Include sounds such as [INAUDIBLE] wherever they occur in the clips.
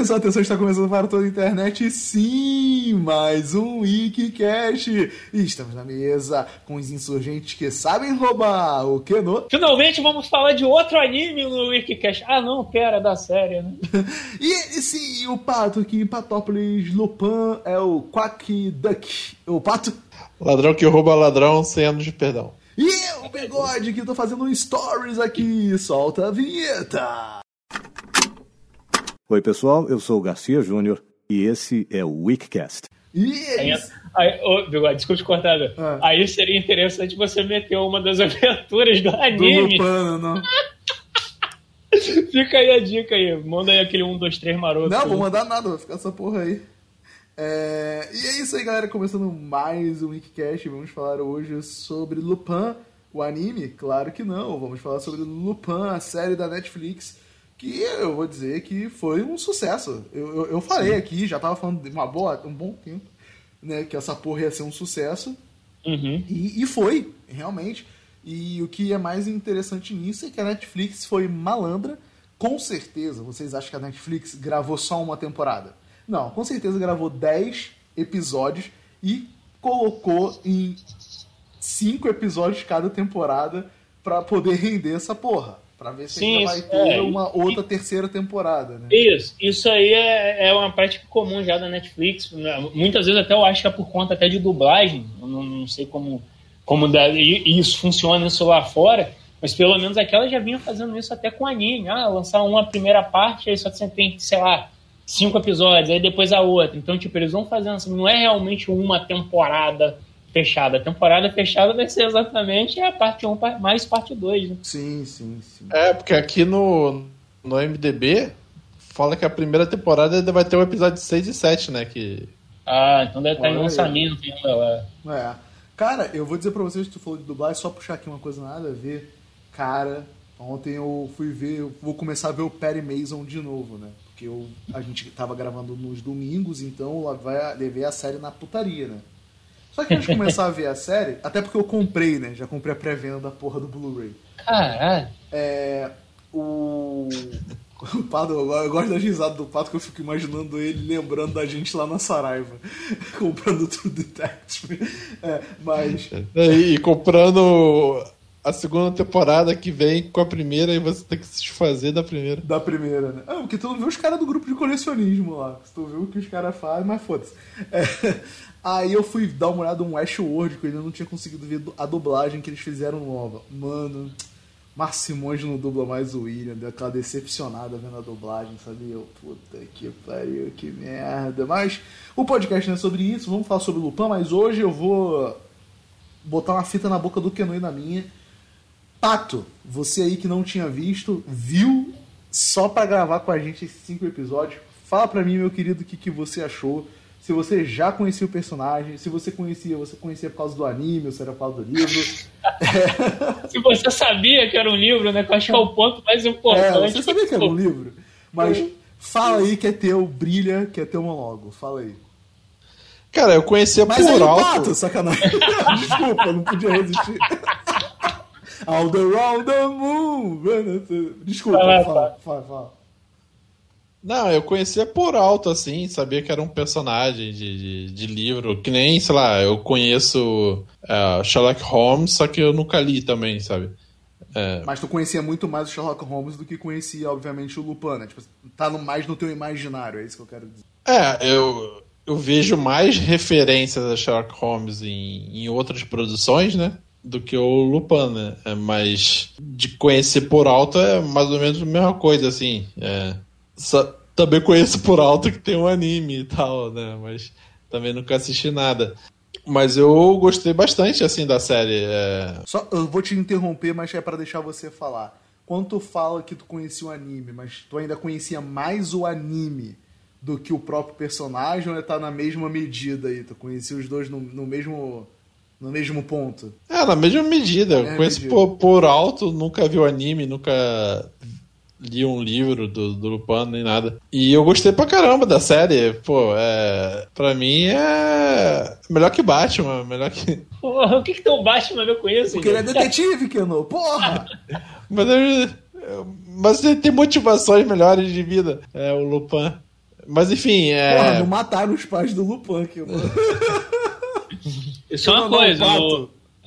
Atenção, atenção, está começando para toda a internet. Sim, mais um Wikicast. E estamos na mesa com os insurgentes que sabem roubar o Keno. Finalmente vamos falar de outro anime no Wikicast. Ah, não, pera, da série, né? [LAUGHS] e sim, o pato aqui em Patópolis, Lupin é o Quack Duck. O pato. Ladrão que rouba ladrão sem anos de perdão. E eu, Bigode, que tô fazendo stories aqui. Solta a vinheta. Oi, pessoal, eu sou o Garcia Júnior e esse é o Weekcast. Aí, aí, oh, desculpa te cortar. Ah. Aí seria interessante você meter uma das [LAUGHS] aberturas do anime. Do Lupano, não. [LAUGHS] Fica aí a dica aí. Manda aí aquele 1, 2, 3 maroto. Não, vou mandar nada, vou ficar essa porra aí. É... E é isso aí, galera. Começando mais um Weekcast. Vamos falar hoje sobre Lupin, o anime? Claro que não. Vamos falar sobre Lupin, a série da Netflix que eu vou dizer que foi um sucesso. Eu, eu, eu falei Sim. aqui, já tava falando de uma boa, um bom tempo, né, que essa porra ia ser um sucesso. Uhum. E, e foi, realmente. E o que é mais interessante nisso é que a Netflix foi malandra. Com certeza, vocês acham que a Netflix gravou só uma temporada? Não, com certeza gravou 10 episódios e colocou em 5 episódios cada temporada para poder render essa porra. Pra ver se Sim, vai ter é, uma outra e, terceira temporada, né? Isso, isso aí é, é uma prática comum já da Netflix. Né? Muitas vezes até eu acho que é por conta até de dublagem. Eu não, não sei como, como isso funciona isso lá fora, mas pelo menos aquela já vinha fazendo isso até com anime. Ah, lançar uma primeira parte, aí só você tem, sei lá, cinco episódios, aí depois a outra. Então, tipo, eles vão fazendo assim, não é realmente uma temporada fechada. A temporada fechada vai ser exatamente a parte 1 mais parte 2. Né? Sim, sim, sim. É, porque aqui no, no MDB fala que a primeira temporada vai ter o episódio 6 e 7, né? Que... Ah, então deve estar em lançamento ainda lá. É. Cara, eu vou dizer pra vocês que tu falou de dublagem, só puxar aqui uma coisa nada a ver. Cara, ontem eu fui ver, eu vou começar a ver o Perry Mason de novo, né? Porque eu, a gente tava gravando nos domingos, então vai, levei a série na putaria, né? Só que antes de começar a ver a série, até porque eu comprei, né? Já comprei a pré-venda da porra do Blu-ray. Caralho. É. O. O Pato, eu gosto da risada do Pato que eu fico imaginando ele lembrando da gente lá na Saraiva, [LAUGHS] comprando True Detective. É, mas. E comprando a segunda temporada que vem com a primeira e você tem que se desfazer da primeira. Da primeira, né? Ah, porque tu não viu os caras do grupo de colecionismo lá. Tu viu o que os caras fazem, mas foda-se. É, Aí eu fui dar uma olhada no Westworld, que eu ainda não tinha conseguido ver a dublagem que eles fizeram nova. Mano, Marcimonge não dubla mais o William, deu aquela decepcionada vendo a dublagem, sabe? Eu, puta que pariu, que merda. Mas o podcast não é sobre isso, vamos falar sobre Lupin, mas hoje eu vou botar uma fita na boca do Keno e na minha. Pato, você aí que não tinha visto, viu só para gravar com a gente esses cinco episódios. Fala pra mim, meu querido, o que, que você achou se você já conhecia o personagem, se você conhecia, você conhecia por causa do anime, ou se era por causa do livro. é... [LAUGHS] Se você sabia que era um livro, né? Que eu acho que é o ponto mais importante. É, você sabia que era um livro. Mas fala aí que é teu, brilha, que é teu monólogo. Fala aí. Cara, eu conhecia Mas por alto. Pato, sacanagem. [LAUGHS] Desculpa, não podia resistir. [LAUGHS] All around the moon. Desculpa, fala, fala, fala. Não, eu conhecia por alto, assim, sabia que era um personagem de, de, de livro, que nem, sei lá, eu conheço uh, Sherlock Holmes, só que eu nunca li também, sabe? É... Mas tu conhecia muito mais o Sherlock Holmes do que conhecia, obviamente, o Lupin, né? Tipo, tá no, mais no teu imaginário, é isso que eu quero dizer. É, eu, eu vejo mais referências a Sherlock Holmes em, em outras produções, né? Do que o Lupin, né? É, mas de conhecer por alto é mais ou menos a mesma coisa, assim. É só, também conheço por alto que tem um anime e tal, né? Mas também nunca assisti nada. Mas eu gostei bastante, assim, da série. É... Só, eu vou te interromper, mas é para deixar você falar. Quando tu fala que tu conhecia o anime, mas tu ainda conhecia mais o anime do que o próprio personagem, ou tá na mesma medida aí? Tu conhecia os dois no, no mesmo no mesmo ponto? É, na mesma medida. eu conheço medida. Por, por alto, nunca vi o anime, nunca li um livro do, do Lupin nem nada. E eu gostei pra caramba da série. Pô, é. Pra mim é. Melhor que Batman, melhor que. [LAUGHS] Porra, o que, que tem o Batman a ver com isso? Porque gente? ele é detetive, Keno, porra! [LAUGHS] mas, mas ele tem motivações melhores de vida, é o Lupin. Mas enfim, é. Porra, não mataram os pais do Lupin aqui, mano. [LAUGHS] Isso é uma Não, não, coisa,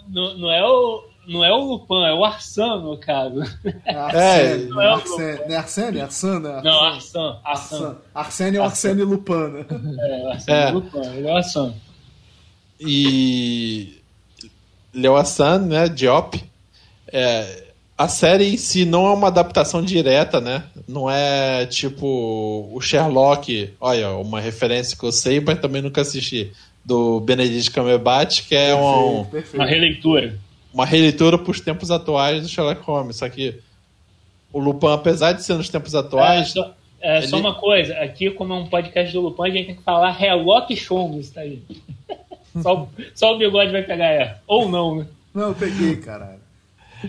no- não é o. Não é o Lupin, é o Arsan, no caso. Arsênio, não é não é Arsênio? É Arsano? né? Não. Arsan. Arsan. Arsênio é o Arsênio Lupin, né? É, o Arsan É. é. Lupin, ele é o Arsan. E. Leo Hassan, né? Diop. É, a série em si não é uma adaptação direta, né? Não é tipo o Sherlock, olha, uma referência que eu sei, mas também nunca assisti, do Benedict Cumberbatch, que é um, Uma Perfeito. releitura. Uma releitura para os tempos atuais do Sherlock Holmes. Só que o Lupin, apesar de ser nos tempos É, atuais, só, é, só ele- uma coisa, aqui, como é um podcast do Lupin, a gente tem que falar Sherlock Holmes, tá aí. [LAUGHS] só, o- só o bigode vai pegar ela. Ou não, né? Não, eu peguei, caralho.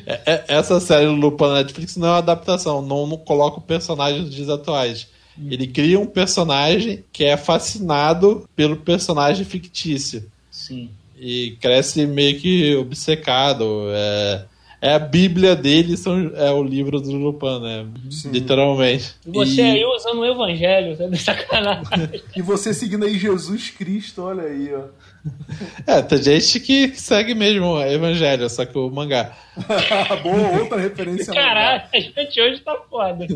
É- é- essa série do Lupin na Netflix não é uma adaptação, não, não coloca o personagem dos dias atuais. Ele cria um personagem que é fascinado pelo personagem fictício Sim. E cresce meio que obcecado. É, é a Bíblia dele, são, é o livro do Lupin, né? Sim. Literalmente. E você E- aí usando o evangelho, tá de sacanagem. [LAUGHS] E você seguindo aí Jesus Cristo, olha aí, ó. [LAUGHS] É, tem gente que segue mesmo o evangelho, só que o mangá. [LAUGHS] Boa, outra referência. Caralho, a gente hoje tá foda.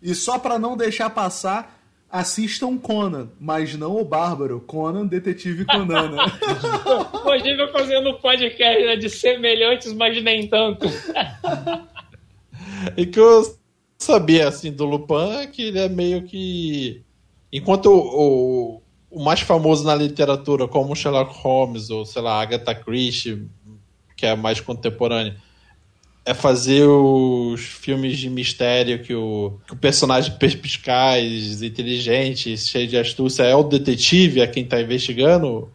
E só pra não deixar passar, assistam Conan, mas não o Bárbaro. Conan, Detetive Conan, né? [LAUGHS] Hoje eu fazendo podcast né, de semelhantes, mas nem tanto. E que eu sabia, assim, do Lupin é que ele é meio que. Enquanto o, o, o mais famoso na literatura, como Sherlock Holmes ou, sei lá, Agatha Christie, que é mais contemporâneo, é fazer os filmes de mistério que o, que o personagem perspicaz, inteligente, cheio de astúcia é o detetive, é quem está investigando.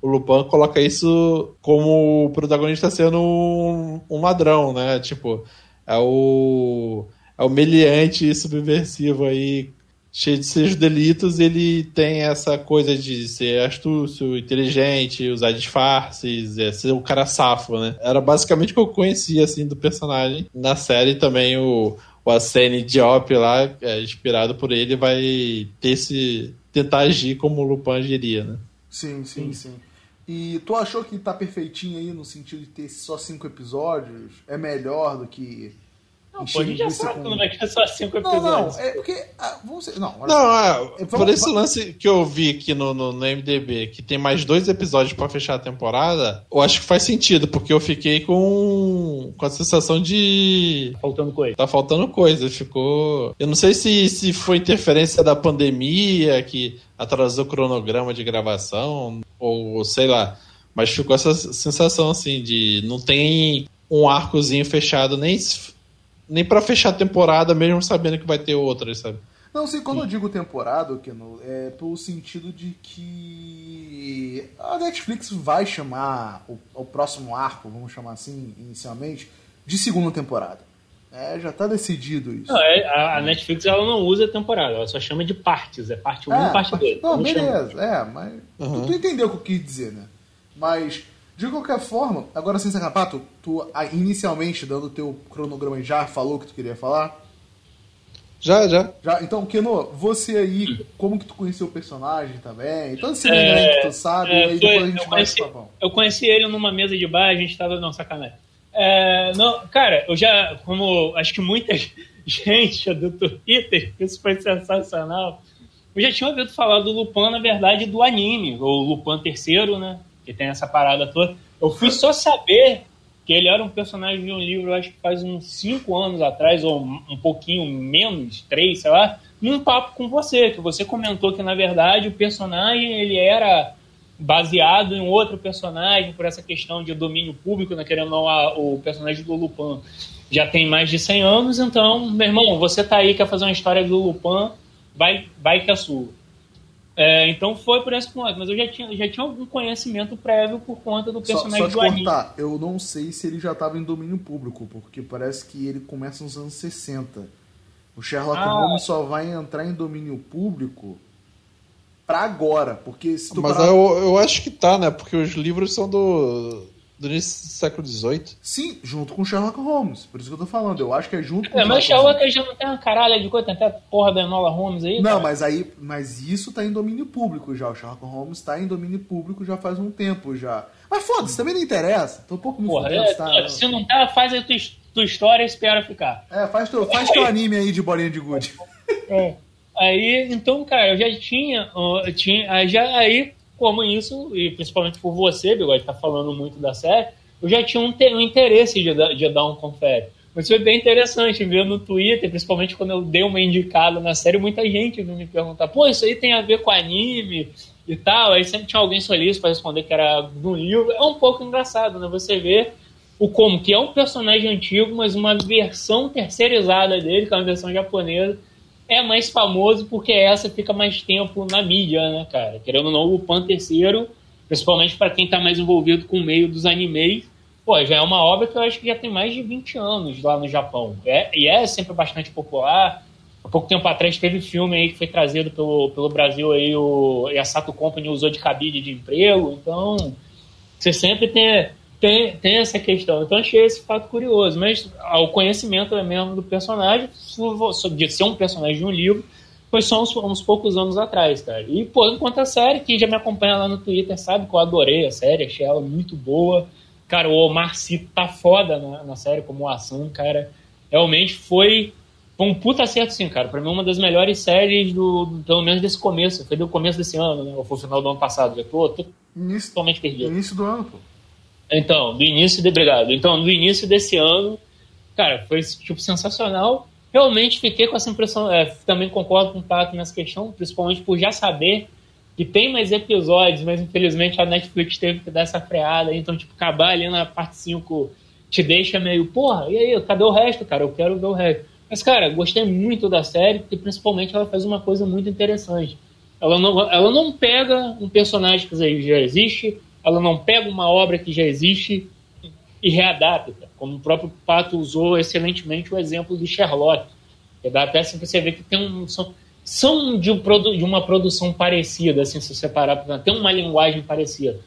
O Lupin coloca isso como o protagonista sendo um, um ladrão, né? Tipo, é o é o meliante subversivo aí cheio de seus delitos ele tem essa coisa de ser astúcio inteligente usar disfarces é, ser um cara safo né era basicamente o que eu conhecia assim do personagem na série também o o Arsene Diop lá é, inspirado por ele vai ter esse tentar agir como o Lupin agiria né Sim, sim, sim. E tu achou que tá perfeitinho aí no sentido de ter só cinco episódios? É melhor do que. Não, pô, a gente já sabe não vai ter só cinco Não, não, episódios. é porque. ah, vamos ser, não, olha Não, é, Vamos- por esse lance que eu vi aqui no, no, no MDB, que tem mais dois episódios pra fechar a temporada, eu acho que faz sentido, porque eu fiquei com, com a sensação de. Faltando coisa. Tá faltando coisa, ficou. Eu não sei se, se foi interferência da pandemia que atrasou o cronograma de gravação, ou sei lá. Mas ficou essa sensação assim de não tem um arcozinho fechado nem, nem para fechar a temporada, mesmo sabendo que vai ter outras, sabe? Não, sei, quando eu digo temporada, Keno, é pelo sentido de que a Netflix vai chamar o, o próximo arco, vamos chamar assim, inicialmente, de segunda temporada. É, já tá decidido isso. Não, é, a, a Netflix ela não usa temporada, ela só chama de partes. É parte 1 É, e parte mas- 2. Não, Não chama. beleza, é, mas. Uhum. Tu, tu entendeu o que eu quis dizer, né? Mas, de qualquer forma, agora sem sacar tu, tu ah, inicialmente, dando o teu cronograma, já falou o que tu queria falar? Já, já. Já, então, Keno, você aí, como que tu conheceu o personagem também? Todo esse É, é, que tu sabe, é, e aí foi- depois a gente eu vai pro conheci- papão. Eu conheci ele numa mesa de bar, a gente tava. Não, sacanagem. É, não, cara, eu já, como acho que muita [LAUGHS] gente do Twitter, isso foi sensacional. Eu já tinha ouvido falar do Lupin, na verdade, do anime, ou Lupin terceiro, né? Que tem essa parada toda. Eu fui só saber que ele era um personagem de um livro, acho que faz uns cinco anos atrás, ou um pouquinho menos, três, sei lá, num papo com você, que você comentou que, na verdade, o personagem ele era baseado em outro personagem, por essa questão de domínio público, né, querendo ou não, o personagem do Lupin já tem mais de 100 anos, então, meu irmão, você tá aí, quer fazer uma história do Lupin, vai, vai que é sua. É, então foi por esse ponto, mas eu já tinha, já tinha algum conhecimento prévio por conta do Só, personagem só te do anime. cortar, eu não sei se ele já estava em domínio público, porque parece que ele começa nos anos 60. O Sherlock Ah. Holmes só vai entrar em domínio público pra agora, porque se tu Mas parar- eu, eu acho que tá, né? Porque os livros são do. Do início do século XVIII. Sim, junto com Sherlock Holmes. Por isso que eu tô falando. Eu acho que é junto com É, mas Sherlock Holmes. Já não tem uma caralho de coisa, tem até a porra da Enola Holmes aí. Não, cara. mas aí, mas isso tá em domínio público já. O Sherlock Holmes tá em domínio público já faz um tempo já. Mas foda-se, também não interessa. Tô um pouco me Porra, fudendo é, se tá. se não tá, faz a tua, tua história e espera ficar. É, faz teu, faz teu anime aí de bolinha de gude. É. Aí, então, cara, eu já tinha, eu tinha aí já aí, como isso, e principalmente por você, Bigode, tá falando muito da série, eu já tinha um, um interesse de, de dar um confere. Mas foi bem interessante ver no Twitter, principalmente quando eu dei uma indicada na série, muita gente me perguntar, pô, isso aí tem a ver com anime e tal. Aí sempre tinha alguém solícito para responder que era do livro. É um pouco engraçado, né? Você vê o como, que é um personagem antigo, mas uma versão terceirizada dele, que é uma versão japonesa, é mais famoso porque essa fica mais tempo na mídia, né, cara? Querendo ou não, o Lupin terceiro, principalmente para quem tá mais envolvido com o meio dos animes, pô, já é uma obra que eu acho que já tem mais de 20 anos lá no Japão. É, e é sempre bastante popular. Há pouco tempo atrás teve filme aí que foi trazido pelo, pelo Brasil aí, o Yasato Company usou de cabide de emprego, então você sempre tem, tem, tem essa questão. Então achei esse fato curioso, mas ah, o conhecimento é mesmo do personagem, de ser um personagem de um livro, foi só uns, uns poucos anos atrás, cara. E, pô, enquanto a série, quem já me acompanha lá no Twitter sabe que eu adorei a série, achei ela muito boa. Cara, o Omar Sy tá foda na, na série, como o Asan, cara. Realmente foi foi um puta acerto, sim, cara. Pra mim, uma das melhores séries, do, do- pelo menos desse começo. Foi do começo desse ano, né? Ou foi o final do ano passado. Já tô, tô Início, totalmente perdido. início do ano, pô. Então, do início, de, obrigado. Então, do início desse ano, cara, foi tipo sensacional. Realmente fiquei com essa impressão. é, também concordo com o Pato nessa questão, principalmente por já saber que tem mais episódios, mas infelizmente a Netflix teve que dar essa freada. Então, tipo, acabar ali na parte 5 te deixa meio, porra, e aí, cadê o resto, cara? Eu quero ver o resto. Mas, cara, gostei muito da série, porque principalmente ela faz uma coisa muito interessante. Ela não, ela não pega um personagem que já existe, ela não pega uma obra que já existe e readapta. Como o próprio Pato usou excelentemente o exemplo de Sherlock. Que dá até assim pra você ver que tem um, são, são de, um de uma produção parecida, assim, se você parar pra tem uma linguagem parecida.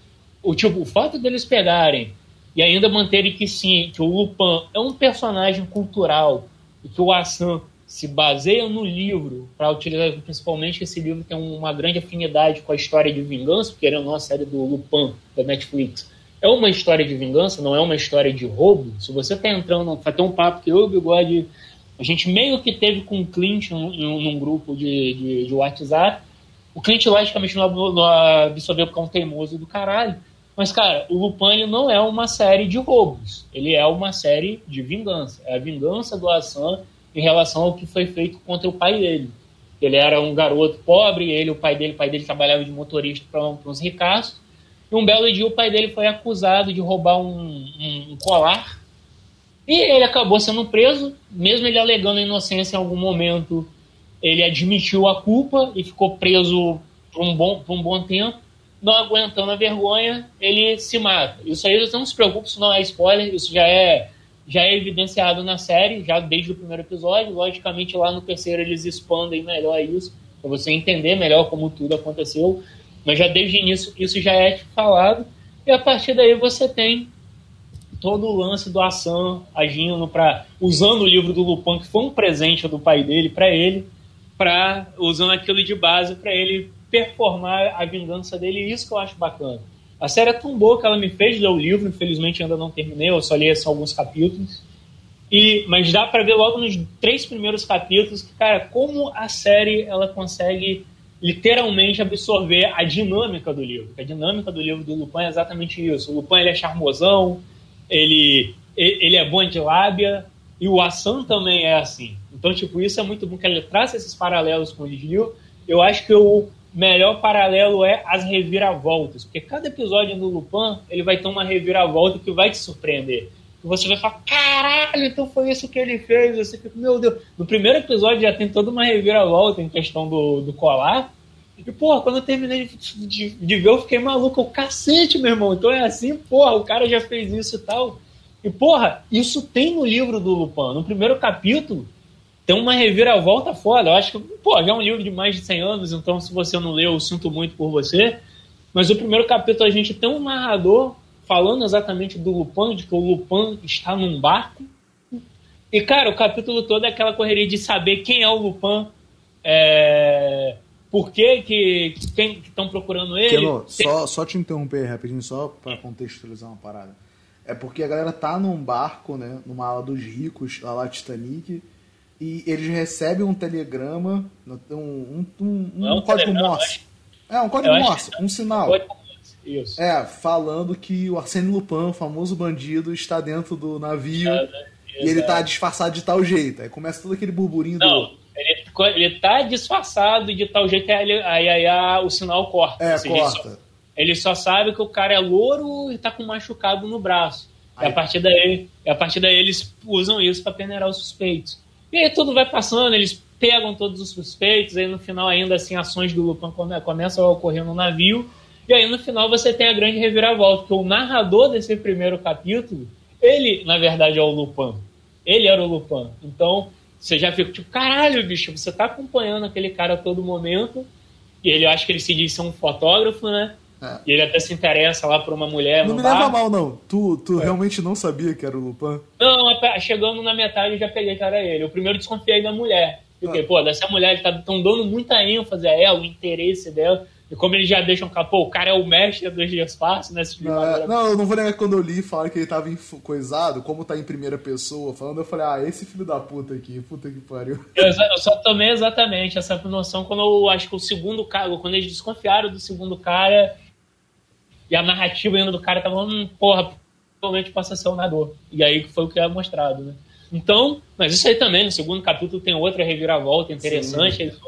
O, tipo, o fato deles pegarem e ainda manterem que sim, que o Lupin é um personagem cultural e que o Assan se baseia no livro para utilizar, principalmente esse livro tem uma grande afinidade com a história de vingança, porque era a nossa série do Lupin da Netflix. É uma história de vingança, não é uma história de roubo. Se você tá entrando, vai ter um papo que eu e o Bigode, a gente meio que teve com o Clint num, num- grupo de, de, de WhatsApp. O Clint, logicamente, não, absorveu porque é um teimoso do caralho. Mas, cara, o Lupin não é uma série de roubos. Ele é uma série de vingança. É a vingança do Hassan em relação ao que foi feito contra o pai dele. Ele era um garoto pobre, ele, o pai dele, o pai dele trabalhava de motorista para uns ricaços. E um belo dia o pai dele foi acusado de roubar um, um- um colar. E ele acabou sendo preso, mesmo ele alegando inocência em algum momento. Ele admitiu a culpa e ficou preso por um bom, por um bom tempo. Não aguentando a vergonha, ele se mata. Isso aí, não se preocupe, isso não é spoiler, isso já é, já é evidenciado na série, já desde o primeiro episódio. Logicamente, lá no terceiro eles expandem melhor isso, para você entender melhor como tudo aconteceu. Mas já desde o início isso já é falado. E a partir daí você tem todo o lance do Assan agindo para usando o livro do Lupin que foi um presente do pai dele para ele, para usando aquilo de base para ele performar a vingança dele. E isso que eu acho bacana. A série é tão boa que ela me fez ler o livro, infelizmente ainda não terminei, eu só li alguns capítulos. E, mas dá para ver logo nos três primeiros capítulos que, cara, como a série ela consegue literalmente absorver a dinâmica do livro. A dinâmica do livro do Lupin é exatamente isso. O Lupin ele é charmosão, ele, ele é bom de lábia, e o Assan também é assim. Então, tipo, isso é muito bom que ele traz esses paralelos com o livro. Eu acho que o melhor paralelo é as reviravoltas, porque cada episódio do Lupin ele vai ter uma reviravolta que vai te surpreender. Você vai falar, caralho, então foi isso que ele fez. Você fica, meu Deus. No primeiro episódio já tem toda uma reviravolta em questão do, do colar. E, porra, quando eu terminei de, de, de ver, eu fiquei maluco. O cacete, meu irmão. Então é assim, porra, o cara já fez isso e tal. E, porra, isso tem no livro do Lupin. No primeiro capítulo, tem uma reviravolta foda. Eu acho que, pô, já é um livro de mais de 100 anos, então se você não leu, eu sinto muito por você. Mas o primeiro capítulo a gente tem um narrador falando exatamente do Lupin, de que o Lupin está num barco. E, cara, o capítulo todo é aquela correria de saber quem é o Lupin, é... por que que estão procurando ele. Kelo, só, só te interromper rapidinho, só para contextualizar uma parada. É porque a galera tá num barco, né, numa ala dos ricos, lá, lá Titanic, e eles recebem um telegrama, um, um, um, um, um código Morse. É, um código Morse, um sinal. Isso. É, falando que o Arsène Lupin, o famoso bandido, está dentro do navio é, e ele tá disfarçado de tal jeito. Aí começa todo aquele burburinho Não, do. Ele, ele tá disfarçado de tal jeito que aí, aí, aí, aí o sinal corta. É, seja, corta. Ele só, ele só, sabe que o cara é louro e tá com machucado no braço. E a partir daí, a partir daí eles usam isso para peneirar os suspeitos. E aí tudo vai passando, eles pegam todos os suspeitos, aí no final ainda assim ações do Lupin começam a ocorrer no navio e aí no final você tem a grande reviravolta, que o narrador desse primeiro capítulo, ele, na verdade, é o Lupin. Ele era o Lupin. Então, você já fica tipo, caralho, bicho, você tá acompanhando aquele cara a todo momento. E ele acha que ele se diz ser um fotógrafo, né? É. E ele até se interessa lá por uma mulher. Não me bar. leva mal, não. Tu, tu é. realmente não sabia que era o Lupin? Não, chegando na metade eu já peguei que era ele. Eu primeiro desconfiei da mulher. Fiquei, ah. pô, dessa mulher, eles estão dando muita ênfase a ela, o interesse dela. E como eles já deixam capô, o cara é o mestre dos dias fáceis, né? Não, é, não, eu não vou negar que quando eu li falar que ele tava coisado, como tá em primeira pessoa falando, eu falei, ah, esse filho da puta aqui, puta que pariu. Eu, eu só tomei exatamente essa noção quando eu acho que o segundo cara, quando eles desconfiaram do segundo cara e a narrativa ainda do cara tava, hum, porra, provavelmente passa a ser o nadador. E aí foi o que é mostrado, né? Então, mas isso aí também, no segundo capítulo tem outra reviravolta interessante. Sim. Eles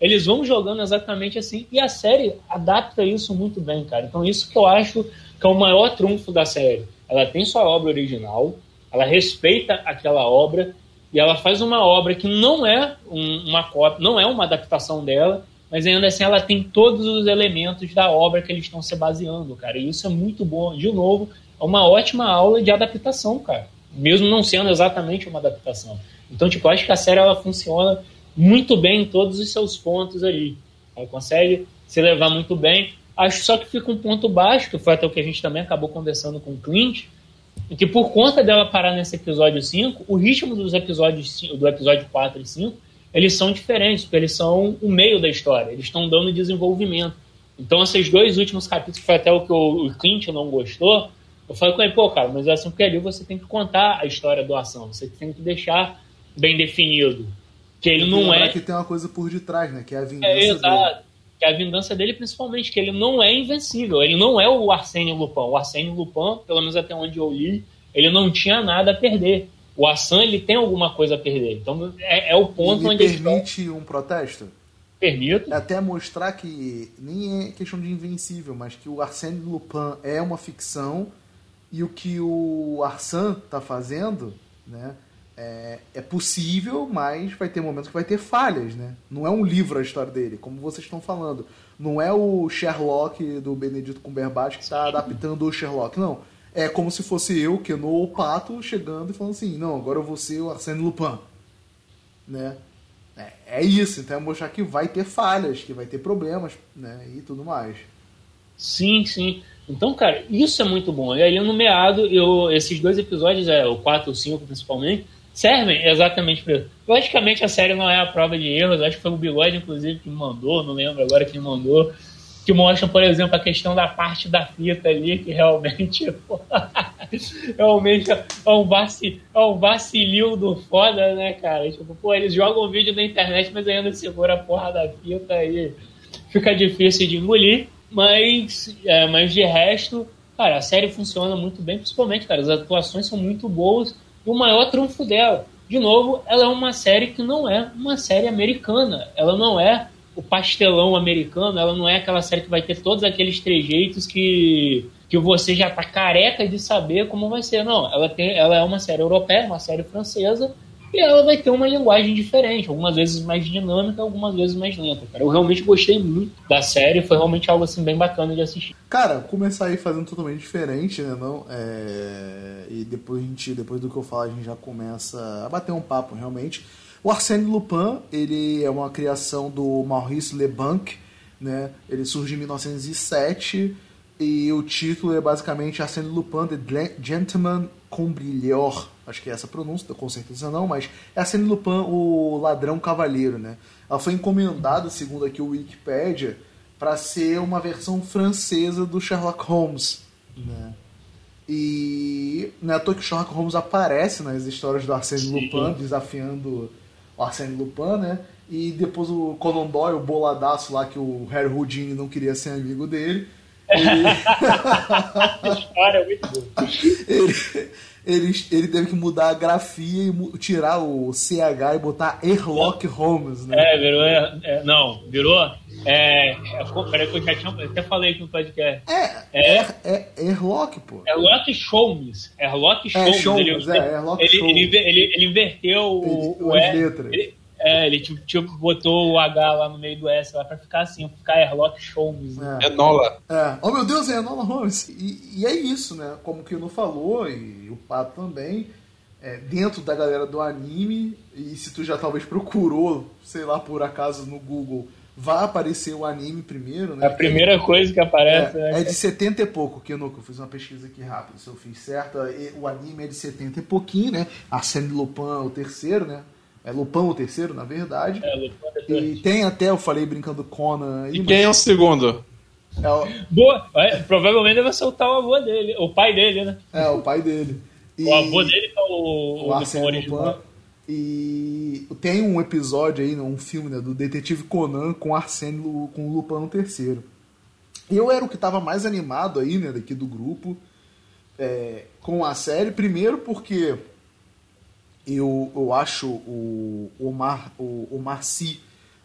eles vão jogando exatamente assim. E a série adapta isso muito bem, cara. Então, isso que eu acho que é o maior trunfo da série. Ela tem sua obra original, ela respeita aquela obra e ela faz uma obra que não é um, uma cópia, não é uma adaptação dela, mas ainda assim ela tem todos os elementos da obra que eles estão se baseando, cara. E isso é muito bom. De novo, é uma ótima aula de adaptação, cara. Mesmo não sendo exatamente uma adaptação. Então, tipo, acho que a série ela funciona muito bem em todos os seus pontos ali. Ela consegue se levar muito bem. Acho só que fica um ponto baixo, que foi até o que a gente também acabou conversando com o Clint, que por conta dela parar nesse episódio 5, o ritmo dos episódios do episódio 4 e 5, eles são diferentes, porque eles são o meio da história, eles estão dando desenvolvimento. Então, esses dois últimos capítulos, que foi até o que o Clint não gostou, eu falei com ele, pô, cara, mas assim, porque ali você tem que contar a história do ação, você tem que deixar bem definido. Que ele não é. que tem uma coisa por detrás, né? Que é a vingança. É, exato. Dele. Que é a vingança dele, principalmente, que ele não é invencível. Ele não é o Arsênio Lupin. O Arsênio Lupin, pelo menos até onde eu li, ele não tinha nada a perder. O Assan, ele tem alguma coisa a perder. Então, é, é o ponto ele onde permite ele... um protesto? Permito. É até mostrar que nem é questão de invencível, mas que o Arsênio Lupin é uma ficção e o que o Arsan tá fazendo, né? é, é, possível, mas vai ter momentos que vai ter falhas, né? Não é um livro a história dele, como vocês estão falando. Não é o Sherlock do Benedito Cumberbatch que está adaptando o Sherlock, não. É como se fosse eu, que no o Pato, chegando e falando assim, não, agora eu vou ser o Arsène Lupin. Né? É, é isso, então é mostrar que vai ter falhas, que vai ter problemas, né? E tudo mais. Sim, sim. Então, cara, isso é muito bom. E aí, no meado, eu, esses dois episódios, é, o 4 e o 5 principalmente, servem exatamente para isso. Logicamente a série não é a prova de erros, acho que foi o Bigode, inclusive, que mandou, não lembro agora quem mandou, que mostra, por exemplo, a questão da parte da fita ali, que realmente, [LAUGHS] realmente é um, vaci, é um vacilinho do foda, né, cara? Tipo, pô, eles jogam vídeo na internet, mas ainda segura a porra da fita aí fica difícil de engolir, mas, é, mas de resto, cara, a série funciona muito bem, principalmente, cara, as atuações são muito boas, o maior trunfo dela. De novo, ela é uma série que não é uma série americana. Ela não é o pastelão americano, ela não é aquela série que vai ter todos aqueles trejeitos que, que você já tá careca de saber como vai ser. Não, ela, tem, ela é uma série europeia, uma série francesa, e ela vai ter uma linguagem diferente, algumas vezes mais dinâmica, algumas vezes mais lenta, cara. Eu realmente gostei muito da série, foi realmente algo assim bem bacana de assistir. Cara, começar aí fazendo totalmente diferente, né, não? É... E depois a gente, depois do que eu falo, a gente já começa a bater um papo, realmente. O Arsène Lupin, ele é uma criação do Maurice Leblanc, né? Ele surge em 1907 E o título é basicamente Arsène Lupin, The Gentleman Combriglior. Acho que é essa a pronúncia, com certeza não, mas é Arsène Lupin, o ladrão cavalheiro, né? Ela foi encomendada, segundo aqui o Wikipedia, para ser uma versão francesa do Sherlock Holmes, né? E não é à toa que Sherlock Holmes aparece nas histórias do Arsène Lupin, desafiando Arsène Lupin, né? E depois o Conan Doyle, o boladaço lá que o Harry Houdini não queria ser amigo dele. Ele... [LAUGHS] história é muito boa. ele, ele, ele teve que mudar a grafia e tirar o CH e botar Sherlock Holmes, né? É, virou. É, não, virou. É, é, peraí que eu já tinha, eu até falei aqui no podcast. É, é, é, é Sherlock, pô. Sherlock Holmes. Sherlock É, Holmes. Sholmes, ele, é, Sherlock ele, Sholmes. ele, ele, ele inverteu o, Ele- o as letras. Ele, é, ele tipo, tipo, botou o H lá no meio do S lá pra ficar assim, pra ficar Sherlock Holmes. Né? É. É Nola. É. Oh meu Deus, é Enola Holmes. E, e é isso, né? Como que o não falou, e o Pato também, é, dentro da galera do anime, e se tu já talvez procurou, sei lá, por acaso no Google, vai aparecer o anime primeiro, né? A primeira coisa que aparece É, é, é de 70 e pouco, que eu fiz uma pesquisa aqui rápido, se eu fiz certo. O anime é de 70 e pouquinho, né? Arsène Lupin é o terceiro, né? É Lupin o terceiro, na verdade. é, Lupin da E tem até, eu falei brincando Conan aí, E quem é o segundo? mas é, o, Boa, é, provavelmente vai soltar o avô dele, o pai dele, né? é o pai dele. E O avô dele é o, o o Arsène Lupin Lupin. original. E tem um episódio aí, um filme, né, do Detetive Conan com Arsène Lu- com o Lupin no terceiro. Eu era o que estava mais animado aí, né, daqui do grupo, é, com a série. Primeiro porque eu, eu acho o Omar, o Omar Sy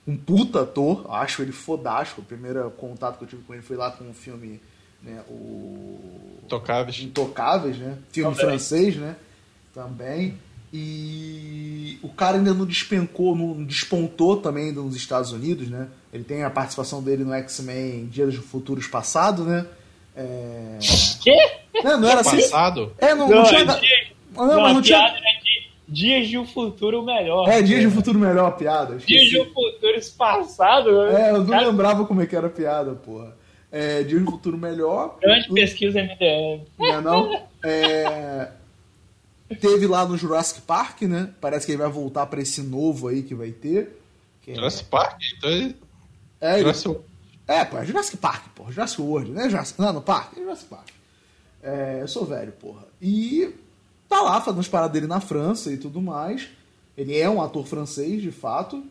um puta ator, acho ele fodástico. O primeiro contato que eu tive com ele foi lá com o filme, né, o Tocáveis. Intocáveis, né? Filme Também. francês, né? Também. E o cara ainda não despencou, não despontou também nos Estados Unidos, né? Ele tem a participação dele no X-Men Dias Futuros Passado, né? É... Quê? Não, não era assim. Passado? É, não, Não, não é tinha. dia- Não, não, mas a não tinha. piada é de Dias de um Futuro Melhor. É, Dias de Futuro Melhor a piada. Dias de um Futuro Passado. É, eu não Cara, lembrava como é que era a piada, porra. É, Dias de Futuro Melhor. Grande pesquisa MDM. Não é não? [LAUGHS] É, Teve lá no Jurassic Park, né? Parece que ele vai voltar pra esse novo aí que vai ter. Que é- Jurassic Park? Então ele... É, ele- Jurassic... é, pô, é Jurassic Park, porra. Jurassic World, né? Jurassic... Não, no parque, é Jurassic Park. É, eu sou velho, porra. E tá lá fazendo as paradas dele na França e tudo mais. Ele é um ator francês, de fato,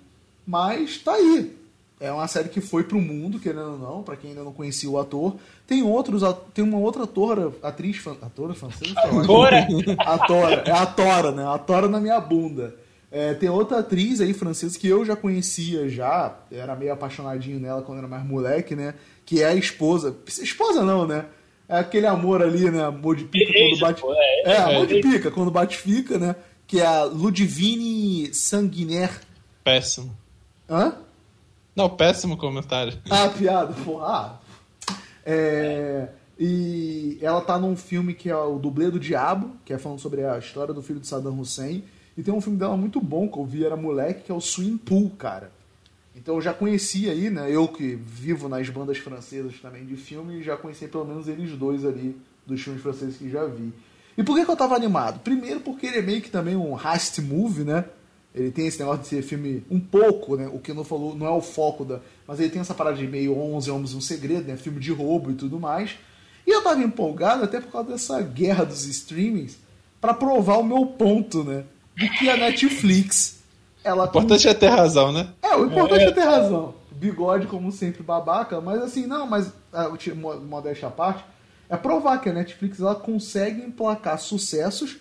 mas tá aí. É uma série que foi pro mundo, querendo ou não, pra quem ainda não conhecia o ator. Tem outros, tem uma outra atora, atriz, fan- atora francesa? Tora. A Tora, é a Tora, né? A Tora na minha bunda. É, tem outra atriz aí francesa que eu já conhecia já, era meio apaixonadinho nela quando era mais moleque, né? Que é a esposa. Esposa não, né? É aquele amor ali, né? Amor de pica quando bate. pô, é, É, amor é, de é. pica quando bate fica, né? Que é a Ludivine Sanguinaire. Péssimo. Hã? Não, péssimo comentário. Ah, piada, porra. Ah. É, e ela tá num filme que é o Dublê do Diabo, que é falando sobre a história do filho de Saddam Hussein. E tem um filme dela muito bom que eu vi, era moleque, que é o Swing Pool, cara. Então eu já conhecia aí, né? Eu que vivo nas bandas francesas também de filme, já conheci pelo menos eles dois ali, dos filmes franceses que já vi. E por que, que eu tava animado? Primeiro porque ele é meio que também um heist movie, né? Ele tem esse negócio de ser filme um pouco, né? O que não falou, não é o foco da. Mas ele tem essa parada de meio 11 Homens um Segredo, né? Filme de roubo e tudo mais. E eu tava empolgado até por causa dessa guerra dos streamings pra provar o meu ponto, né? De que a Netflix. Ela O importante é ter razão, né? é, o importante é, ter razão. Bigode, como sempre, babaca, mas assim, não, mas mo- modéstia à parte, é provar que a Netflix ela consegue emplacar sucessos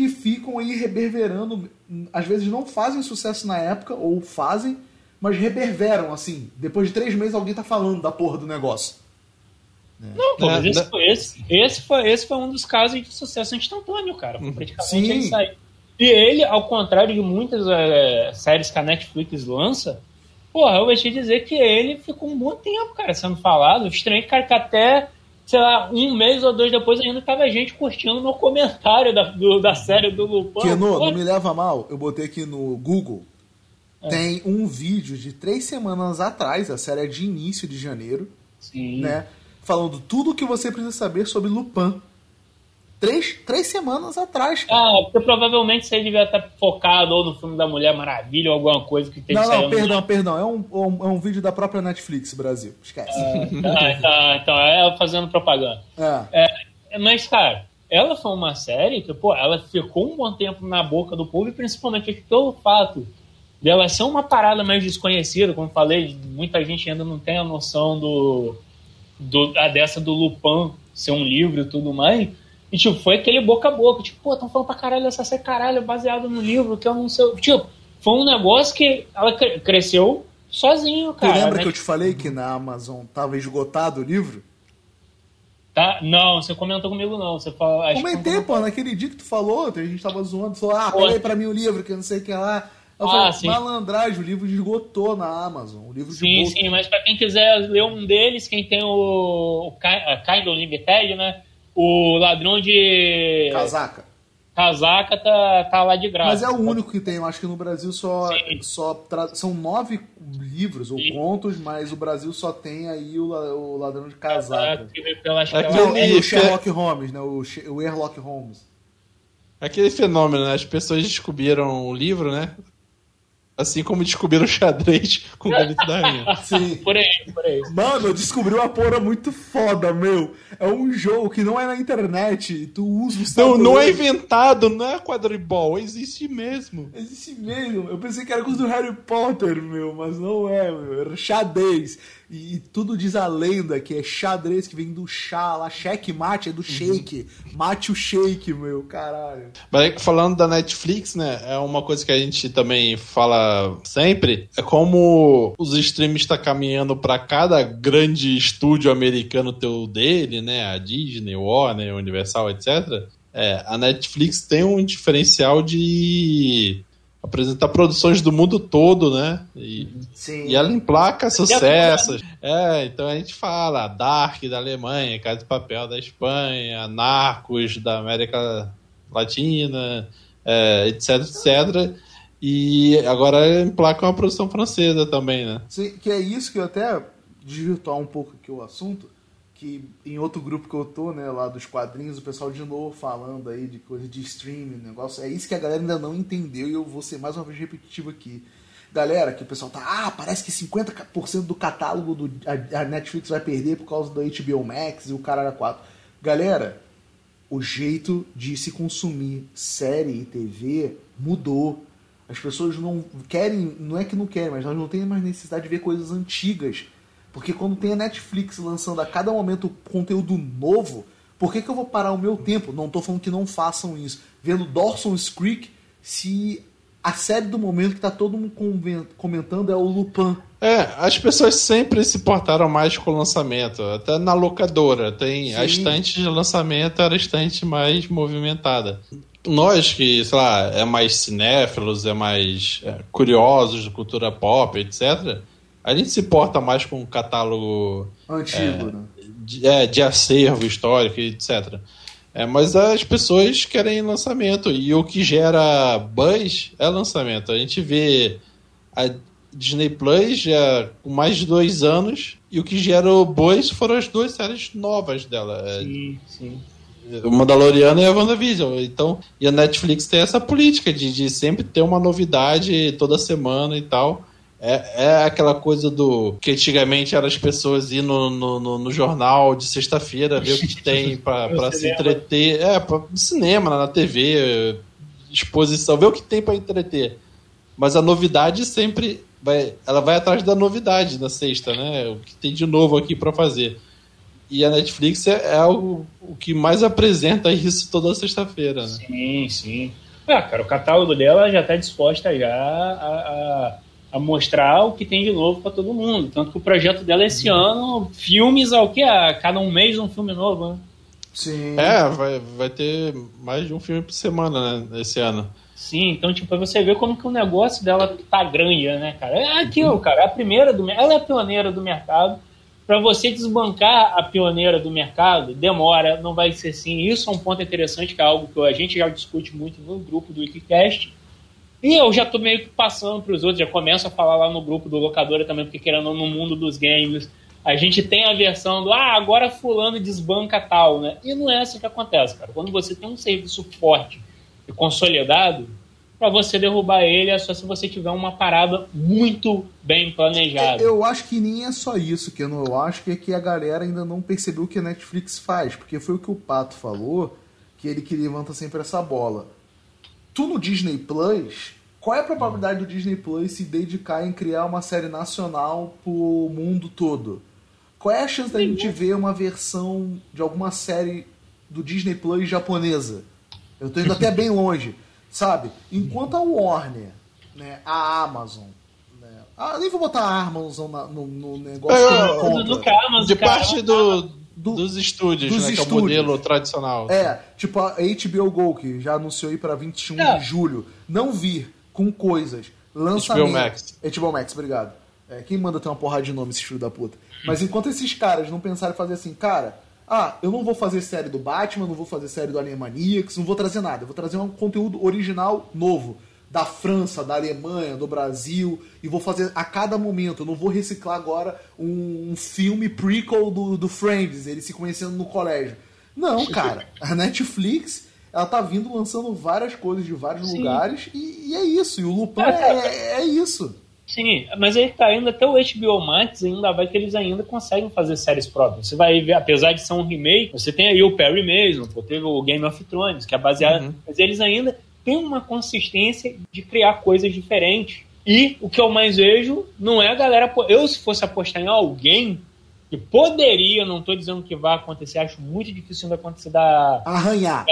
que ficam aí reverberando. Às vezes não fazem sucesso na época, ou fazem, mas reverberam, assim. Depois de três meses alguém tá falando da porra do negócio. Não, pô, mas É, esse, foi, esse, esse, foi, esse foi um dos casos de sucesso instantâneo, cara. Foi praticamente Sim. ele sair. E ele, ao contrário de muitas eh, séries que a Netflix lança, porra, eu vou te dizer que ele ficou um bom tempo, cara, sendo falado. Estranho, cara, que até, sei lá, um mês ou dois depois ainda tava gente curtindo meu comentário da, do- da série do Lupin. Keno, não me leva mal, eu botei aqui no Google. Tem um vídeo de três semanas atrás, a série é de início de janeiro. Sim. né? falando tudo o que você precisa saber sobre Lupin. Três, três semanas atrás, cara. Ah, porque provavelmente você devia estar focado ou no filme da Mulher Maravilha ou alguma coisa que tem Não, não, perdão, perdão. É um, um- é um vídeo da própria Netflix Brasil. Esquece. Ah, tá, então, é ela fazendo propaganda. É. É, mas, cara, ela foi uma série que, pô, ela ficou um bom tempo na boca do povo, e principalmente pelo fato dela ser uma parada mais desconhecida, como falei, muita gente ainda não tem a noção do, do a dessa do Lupin ser um livro e tudo mais. E, tipo, foi aquele boca a boca. Tipo, pô, estão falando pra caralho dessa série, caralho, baseado no livro, que eu não sei. Tipo, foi um negócio que ela cre- cresceu sozinho, Tu cara. lembra né? que eu te falei que na Amazon tava esgotado o livro? Tá? Não, você comentou comigo não. Você que Comentei, não pô, naquele dia que tu falou, a gente tava zoando, tu falou, ah, pega aí pra mim o livro, que não sei o que lá. Eu Ah, falei, sim. malandragem, o livro esgotou na Amazon. O livro Sim, sim, mas para quem quiser ler um deles, quem tem o, o Kindle Limited, né? O ladrão de Casaca. casaca tá, tá lá de graça. Mas é o único que tem, eu acho que no Brasil só, Sim. só tra- são nove livros ou Sim. contos, mas o Brasil só tem aí o, o ladrão de casaca. que veio pela- acho que Aquele- ela- E o é- Sherlock Holmes, né? O, o Sherlock Holmes. Aquele fenômeno, né? As pessoas descobriram o livro, né? Assim como descobriram o xadrez com o granito da rainha. [LAUGHS] Sim. Por aí, por aí. Mano, eu descobri uma porra muito foda, meu. É um jogo que não é na internet. Tu usa o Não, não é inventado, não é quadribol, existe mesmo. Existe mesmo. Eu pensei que era coisa do Harry Potter, meu, mas não é, meu. Era xadrez. E, e tudo diz a lenda que é xadrez, que vem do chá lá. Cheque mate é do shake. Mate o shake, meu, caralho. Mas falando da Netflix, né? É uma coisa que a gente também fala sempre. É como os streams estão caminhando para cada grande estúdio americano ter o dele, né? A Disney, Warner, Universal, etc. É, a Netflix tem um diferencial de apresentar produções do mundo todo, né? E, Sim. e ela emplaca sucessos. É, então a gente fala Dark da Alemanha, Casa de Papel da Espanha, Narcos da América Latina, é, etc, etc. E agora emplaca uma produção francesa também, né? Sim, que é isso que eu até desvirtuar um pouco aqui o assunto, que em outro grupo que eu tô, né, lá dos quadrinhos, o pessoal de novo falando aí de coisa de streaming, negócio, é isso que a galera ainda não entendeu e eu vou ser mais uma vez repetitivo aqui. Galera, que o pessoal tá, ah, parece que 50% do catálogo do a, a Netflix vai perder por causa do HBO Max e o caralho 4. Galera, o jeito de se consumir série e TV mudou. As pessoas não querem, não é que não querem, mas elas não têm mais necessidade de ver coisas antigas. Porque quando tem a Netflix lançando a cada momento conteúdo novo, por que, que eu vou parar o meu tempo? Não tô falando que não façam isso. Vendo Dawson's Creek, se a série do momento que tá todo mundo comentando é o Lupin. É, as pessoas sempre se portaram mais com o lançamento. Até na locadora. Tem a Sim. estante de lançamento era a estante mais movimentada. Nós que, sei lá, é mais cinéfilos, é mais é, curiosos de cultura pop, etc. A gente se porta mais com o catálogo Antigo, né? de, é, de acervo histórico, etc. É, mas as pessoas querem lançamento e o que gera buzz é lançamento. A gente vê a Disney Plus já com mais de dois anos e o que gera o buzz foram as duas séries novas dela. É, Sim, sim. o Mandaloriano e a WandaVision. Então, e a Netflix tem essa política de, de sempre ter uma novidade toda semana e tal. É, é aquela coisa do que antigamente eram as pessoas ir no, no, no- no jornal de sexta-feira ver o que [LAUGHS] tem pra se entreter. É, pra, no cinema, na TV, exposição, ver o que tem pra entreter. Mas a novidade sempre vai. Ela vai atrás da novidade na sexta, né? O que tem de novo aqui pra fazer. E a Netflix é, é o, o que mais apresenta isso toda sexta-feira, né? Sim, sim. Ah, cara, o catálogo dela já está disposta já a, a, a mostrar o que tem de novo para todo mundo. Tanto que o projeto dela esse ano, filmes ao que? A cada um mês um filme novo, né? Sim. É, vai, vai ter mais de um filme por semana, né, esse ano. Sim, então, tipo, você vê como que o negócio dela tá grande, né, cara? É aquilo, cara, é a primeira do ela é a pioneira do mercado. Para você desbancar a pioneira do mercado, demora, não vai ser assim. Isso é um ponto interessante, que é algo que a gente já discute muito no grupo do Wikicast. E eu já tô meio que passando para os outros, já começo a falar lá no grupo do Locadora também, porque querendo não, no mundo dos games, a gente tem a versão do ah, agora fulano desbanca tal, né? E não é assim que acontece, cara. Quando você tem um serviço forte e consolidado, para você derrubar ele é só se você tiver uma parada muito bem planejada. Eu acho que nem é só isso, que eu acho que é que a galera ainda não percebeu o que a Netflix faz, porque foi o que o Pato falou, que ele que levanta sempre essa bola. Tu no Disney Plus, qual é a probabilidade do Disney Plus se dedicar em criar uma série nacional pro mundo todo? Qual é a chance da gente ver uma versão de alguma série do Disney Plus japonesa? Eu tô indo até bem longe. Sabe? Enquanto a Warner, né, a Amazon, né, ah, nem vou botar a Amazon na, no, no, negócio é, que eu do, do Amazon, De parte do, do, dos estúdios, dos né, estúdios. que é o modelo tradicional. É, tipo a HBO Go, que já anunciou aí pra 21 é. de julho, não vir com coisas, lançamento... HBO Max. HBO Max, obrigado. É, quem manda ter uma porrada de nome, esse filho da puta? Mas enquanto esses caras não pensarem em fazer assim, cara ah, eu não vou fazer série do Batman, não vou fazer série do Animaniacs, não vou trazer nada. Eu vou trazer um conteúdo original novo. Da França, da Alemanha, do Brasil. E vou fazer a cada momento. Eu não vou reciclar agora um, um filme prequel do, do Friends, eles se conhecendo no colégio. Não, [LAUGHS] cara. A Netflix ela tá vindo lançando várias coisas de vários Sim. lugares e, e, é isso. E o Lupin é, é, é isso. Sim, mas aí tá ainda até o HBO Max ainda vai que eles ainda conseguem fazer séries próprias. Você vai ver, apesar de ser um remake, você tem aí o Perry Mason, teve o Game of Thrones, que é baseado, uhum. mas eles ainda têm uma consistência de criar coisas diferentes. E o que eu mais vejo não é a galera. Eu, se fosse apostar em alguém que poderia, não estou dizendo que vai acontecer, acho muito difícil ainda acontecer da. Arranhar.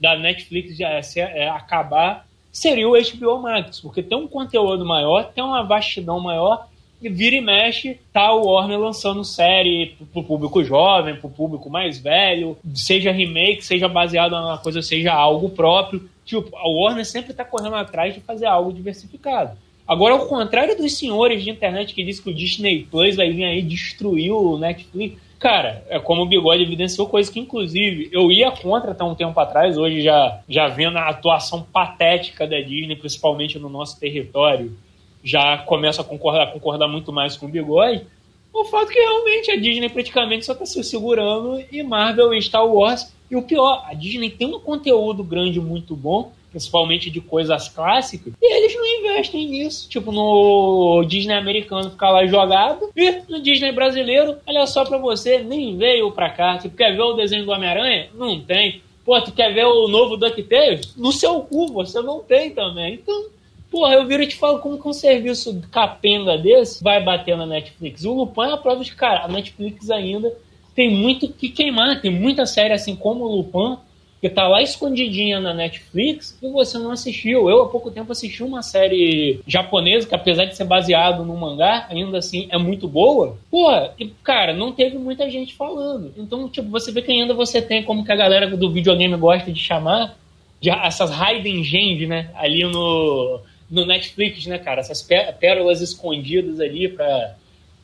Da, Netflix já é, é, acabar seria o HBO Max, porque tem um conteúdo maior, tem uma vastidão maior, e vira e mexe, tá o Warner lançando série pro público jovem, pro público mais velho, seja remake, seja baseado numa coisa, seja algo próprio. Tipo, a Warner sempre tá correndo atrás de fazer algo diversificado. Agora, ao contrário dos senhores de internet que dizem que o Disney Plus vai vir aí destruir o Netflix, Cara, é como o Bigode evidenciou, coisa que inclusive eu ia contra até um tempo atrás, hoje já, já vendo a atuação patética da Disney, principalmente no nosso território, já começo a concordar, concordar muito mais com o Bigode. O fato que realmente a Disney praticamente só está se segurando e Marvel e Star Wars. E o pior, a Disney tem um conteúdo grande muito bom, principalmente de coisas clássicas, e eles não investem nisso. Tipo, no Disney americano ficar lá jogado, e no Disney brasileiro, olha só pra você, nem veio pra cá. Tipo, quer ver o desenho do Homem-Aranha? Não tem. Pô, tu quer ver o novo DuckTales? No seu cu, você não tem também. Então, Porra, eu viro e te falo como que um serviço capenga desse vai bater na Netflix. O Lupin é a prova de cara. A Netflix ainda tem muito que queimar. Tem muita série assim como Lupin que tá lá escondidinha na Netflix e você não assistiu. Eu há pouco tempo assisti uma série japonesa que apesar de ser baseado no mangá, ainda assim é muito boa. Pô, e cara, não teve muita gente falando. Então, tipo, você vê que ainda você tem como que a galera do videogame gosta de chamar de essas hidden gems, né, ali no no Netflix, né, cara, essas pérolas escondidas ali pra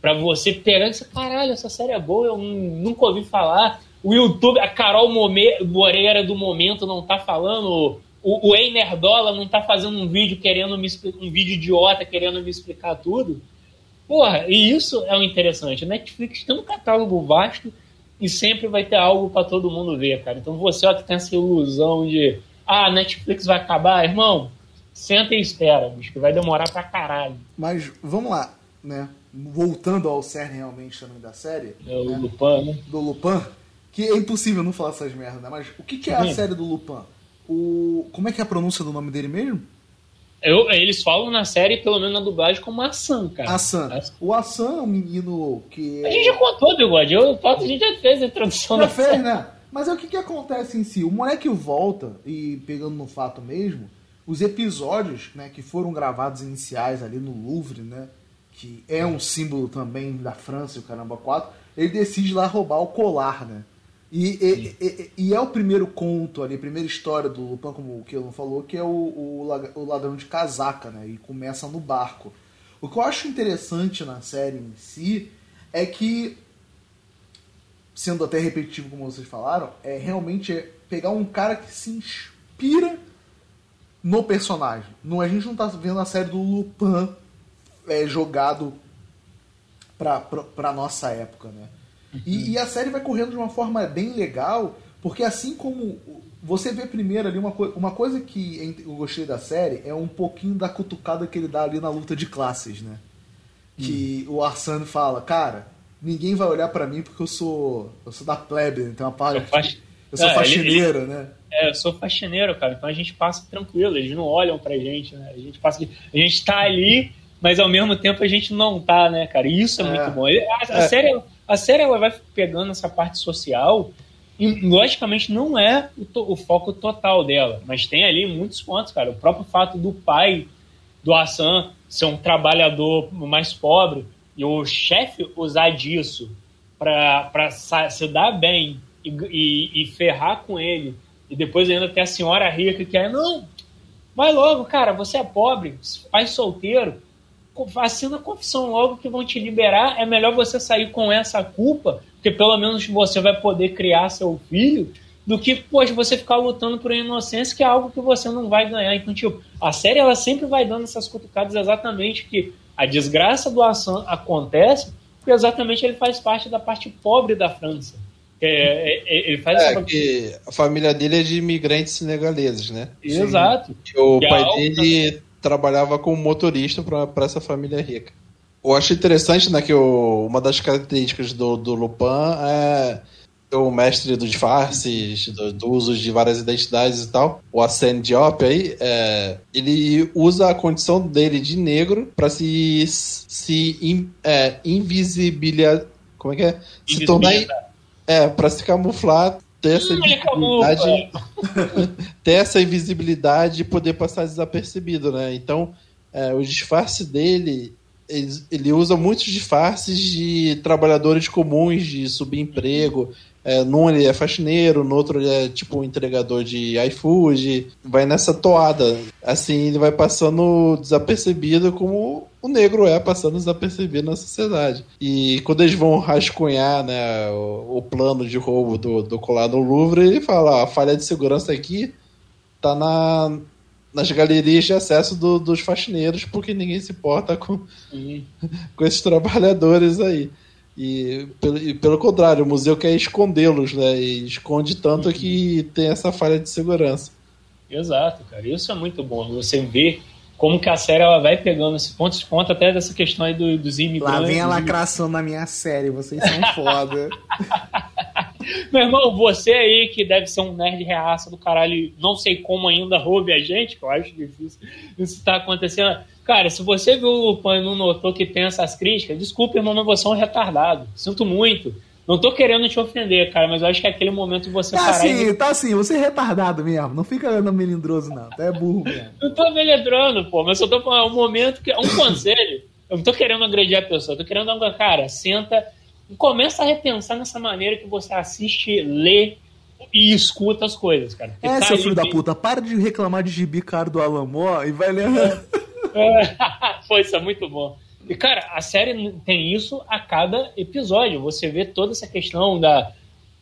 para você pegar esse caralho, essa série é boa, eu nunca ouvi falar o YouTube, a Carol Moreira do momento não tá falando, o, o Dola não tá fazendo um vídeo querendo me um vídeo idiota querendo me explicar tudo. Porra, e isso é o interessante. A Netflix tem um catálogo vasto e sempre vai ter algo para todo mundo ver, cara. Então você ó, que tem essa ilusão de ah, a Netflix vai acabar, irmão, senta e espera, bicho, que vai demorar pra caralho. Mas vamos lá, né? Voltando ao cerne realmente também da série. É o né? Lupin, né? Do Lupin que é impossível não falar essas merdas, né? Mas o que, que é a série do Lupin? O... Como é que é a pronúncia do nome dele mesmo? Eu, eles falam na série, pelo menos na dublagem, como Assan, cara. Assan. O Assan é um menino que. A gente já contou, Bigode. Eu, a gente já fez a introdução já fez, série. né? Mas é o que, que acontece em si? O moleque volta, e pegando no fato mesmo, os episódios né, que foram gravados iniciais ali no Louvre, né? Que é um símbolo também da França, o Caramba 4, ele decide lá roubar o colar, né? E, e, e, e, é o primeiro conto ali, a primeira história do Lupin, como o Kelon falou, que é o, o, o, ladrão de casaca, né? E começa no barco. O que eu acho interessante na série em si é que, sendo até repetitivo como vocês falaram, é realmente é pegar um cara que se inspira no personagem. Não, a gente não tá vendo a série do Lupin é, jogado pra, pra, pra nossa época, né? E, e a série vai correndo de uma forma bem legal, porque assim como você vê primeiro ali uma, co uma coisa que eu gostei da série é um pouquinho da cutucada que ele dá ali na luta de classes, né? Que o Arsano fala, cara, ninguém vai olhar pra mim porque eu sou eu sou da plebe, então a parte Eu eu sou É, faxineiro, ele- né? É, eu sou faxineiro, cara, então a gente passa tranquilo, eles não olham pra gente, né? A gente passa, a gente tá ali, mas ao mesmo tempo a gente não tá, né, cara? E isso é, É. muito bom. A, a série, a série ela vai pegando essa parte social e logicamente não é o, to- o foco total dela, mas tem ali muitos pontos, cara. O próprio fato do pai do Hassan ser um trabalhador mais pobre e o chefe usar disso para se dar bem e, e- e ferrar com ele. E depois ainda tem a senhora rica que é, não, vai logo, cara, você é pobre, pai solteiro, assina a confissão logo que vão te liberar. É melhor você sair com essa culpa, porque pelo menos você vai poder criar seu filho, do que, poxa, você ficar lutando por inocência, que é algo que você não vai ganhar. Então, tipo, a série ela sempre vai dando essas cutucadas exatamente que a desgraça do Hassan acontece porque exatamente ele faz parte da parte pobre da França. É, é, é, ele faz É, que a família dele é de imigrantes senegaleses, né? Exato. E o Que pai dele trabalhava como motorista para essa família rica. Eu acho interessante né, que o- uma das características do, do Lupin é ser o mestre dos disfarces, do, do uso de várias identidades e tal. O Arsène Diop aí, é, ele usa a condição dele de negro para se, se in, é, invisibilizar. Como é que é? Se tornar. É, para se camuflar, ter essa Hum, ele camufla. invisibilidade [LAUGHS] ter essa invisibilidade e poder passar desapercebido, né? Então, é, o disfarce dele, ele, ele usa muitos disfarces de trabalhadores comuns, de subemprego. É, num ele é faxineiro, no outro ele é tipo um entregador de iFood. Vai nessa toada. Assim, ele vai passando desapercebido como o negro é passando desapercebido na sociedade. E quando eles vão rascunhar né, o, o plano de roubo do, do colar no Louvre, ele fala: "Ó, a falha de segurança aqui tá na, nas galerias de acesso do- dos faxineiros, porque ninguém se importa com, Sim. [LAUGHS] com esses trabalhadores aí. E pelo, e pelo contrário, o museu quer escondê-los, né? E esconde tanto que tem essa falha de segurança. Exato, cara. Isso é muito bom. Você vê como que a série ela vai pegando esse ponto de conta até dessa questão aí do- dos imigrantes. Lá vem a lacração na minha série, vocês são [LAUGHS] foda. Meu irmão, você aí que deve ser um nerd reaça do caralho, não sei como ainda roube a gente, que eu acho difícil isso tá acontecendo. Cara, se você viu o Lupin e não notou que tem essas críticas, desculpa, irmão, mas você é um retardado. Sinto muito. Não tô querendo te ofender, cara, mas eu acho que é aquele momento você Tá parar e assim, tá assim, você é retardado mesmo. Não fica andando melindroso, não. Tu é burro mesmo. Não tô meledrando, pô, mas eu tô falando, é um momento que. É um conselho. Eu não tô querendo agredir a pessoa, eu tô querendo dar cara, senta e começa a repensar nessa maneira que você assiste, lê e escuta as coisas, cara. Porque É, tá seu filho da puta, para de reclamar de gibi caro do Alamó e vai lendo. [LAUGHS] Pô, isso é muito bom. E, cara, a série tem isso a cada episódio. Você vê toda essa questão da,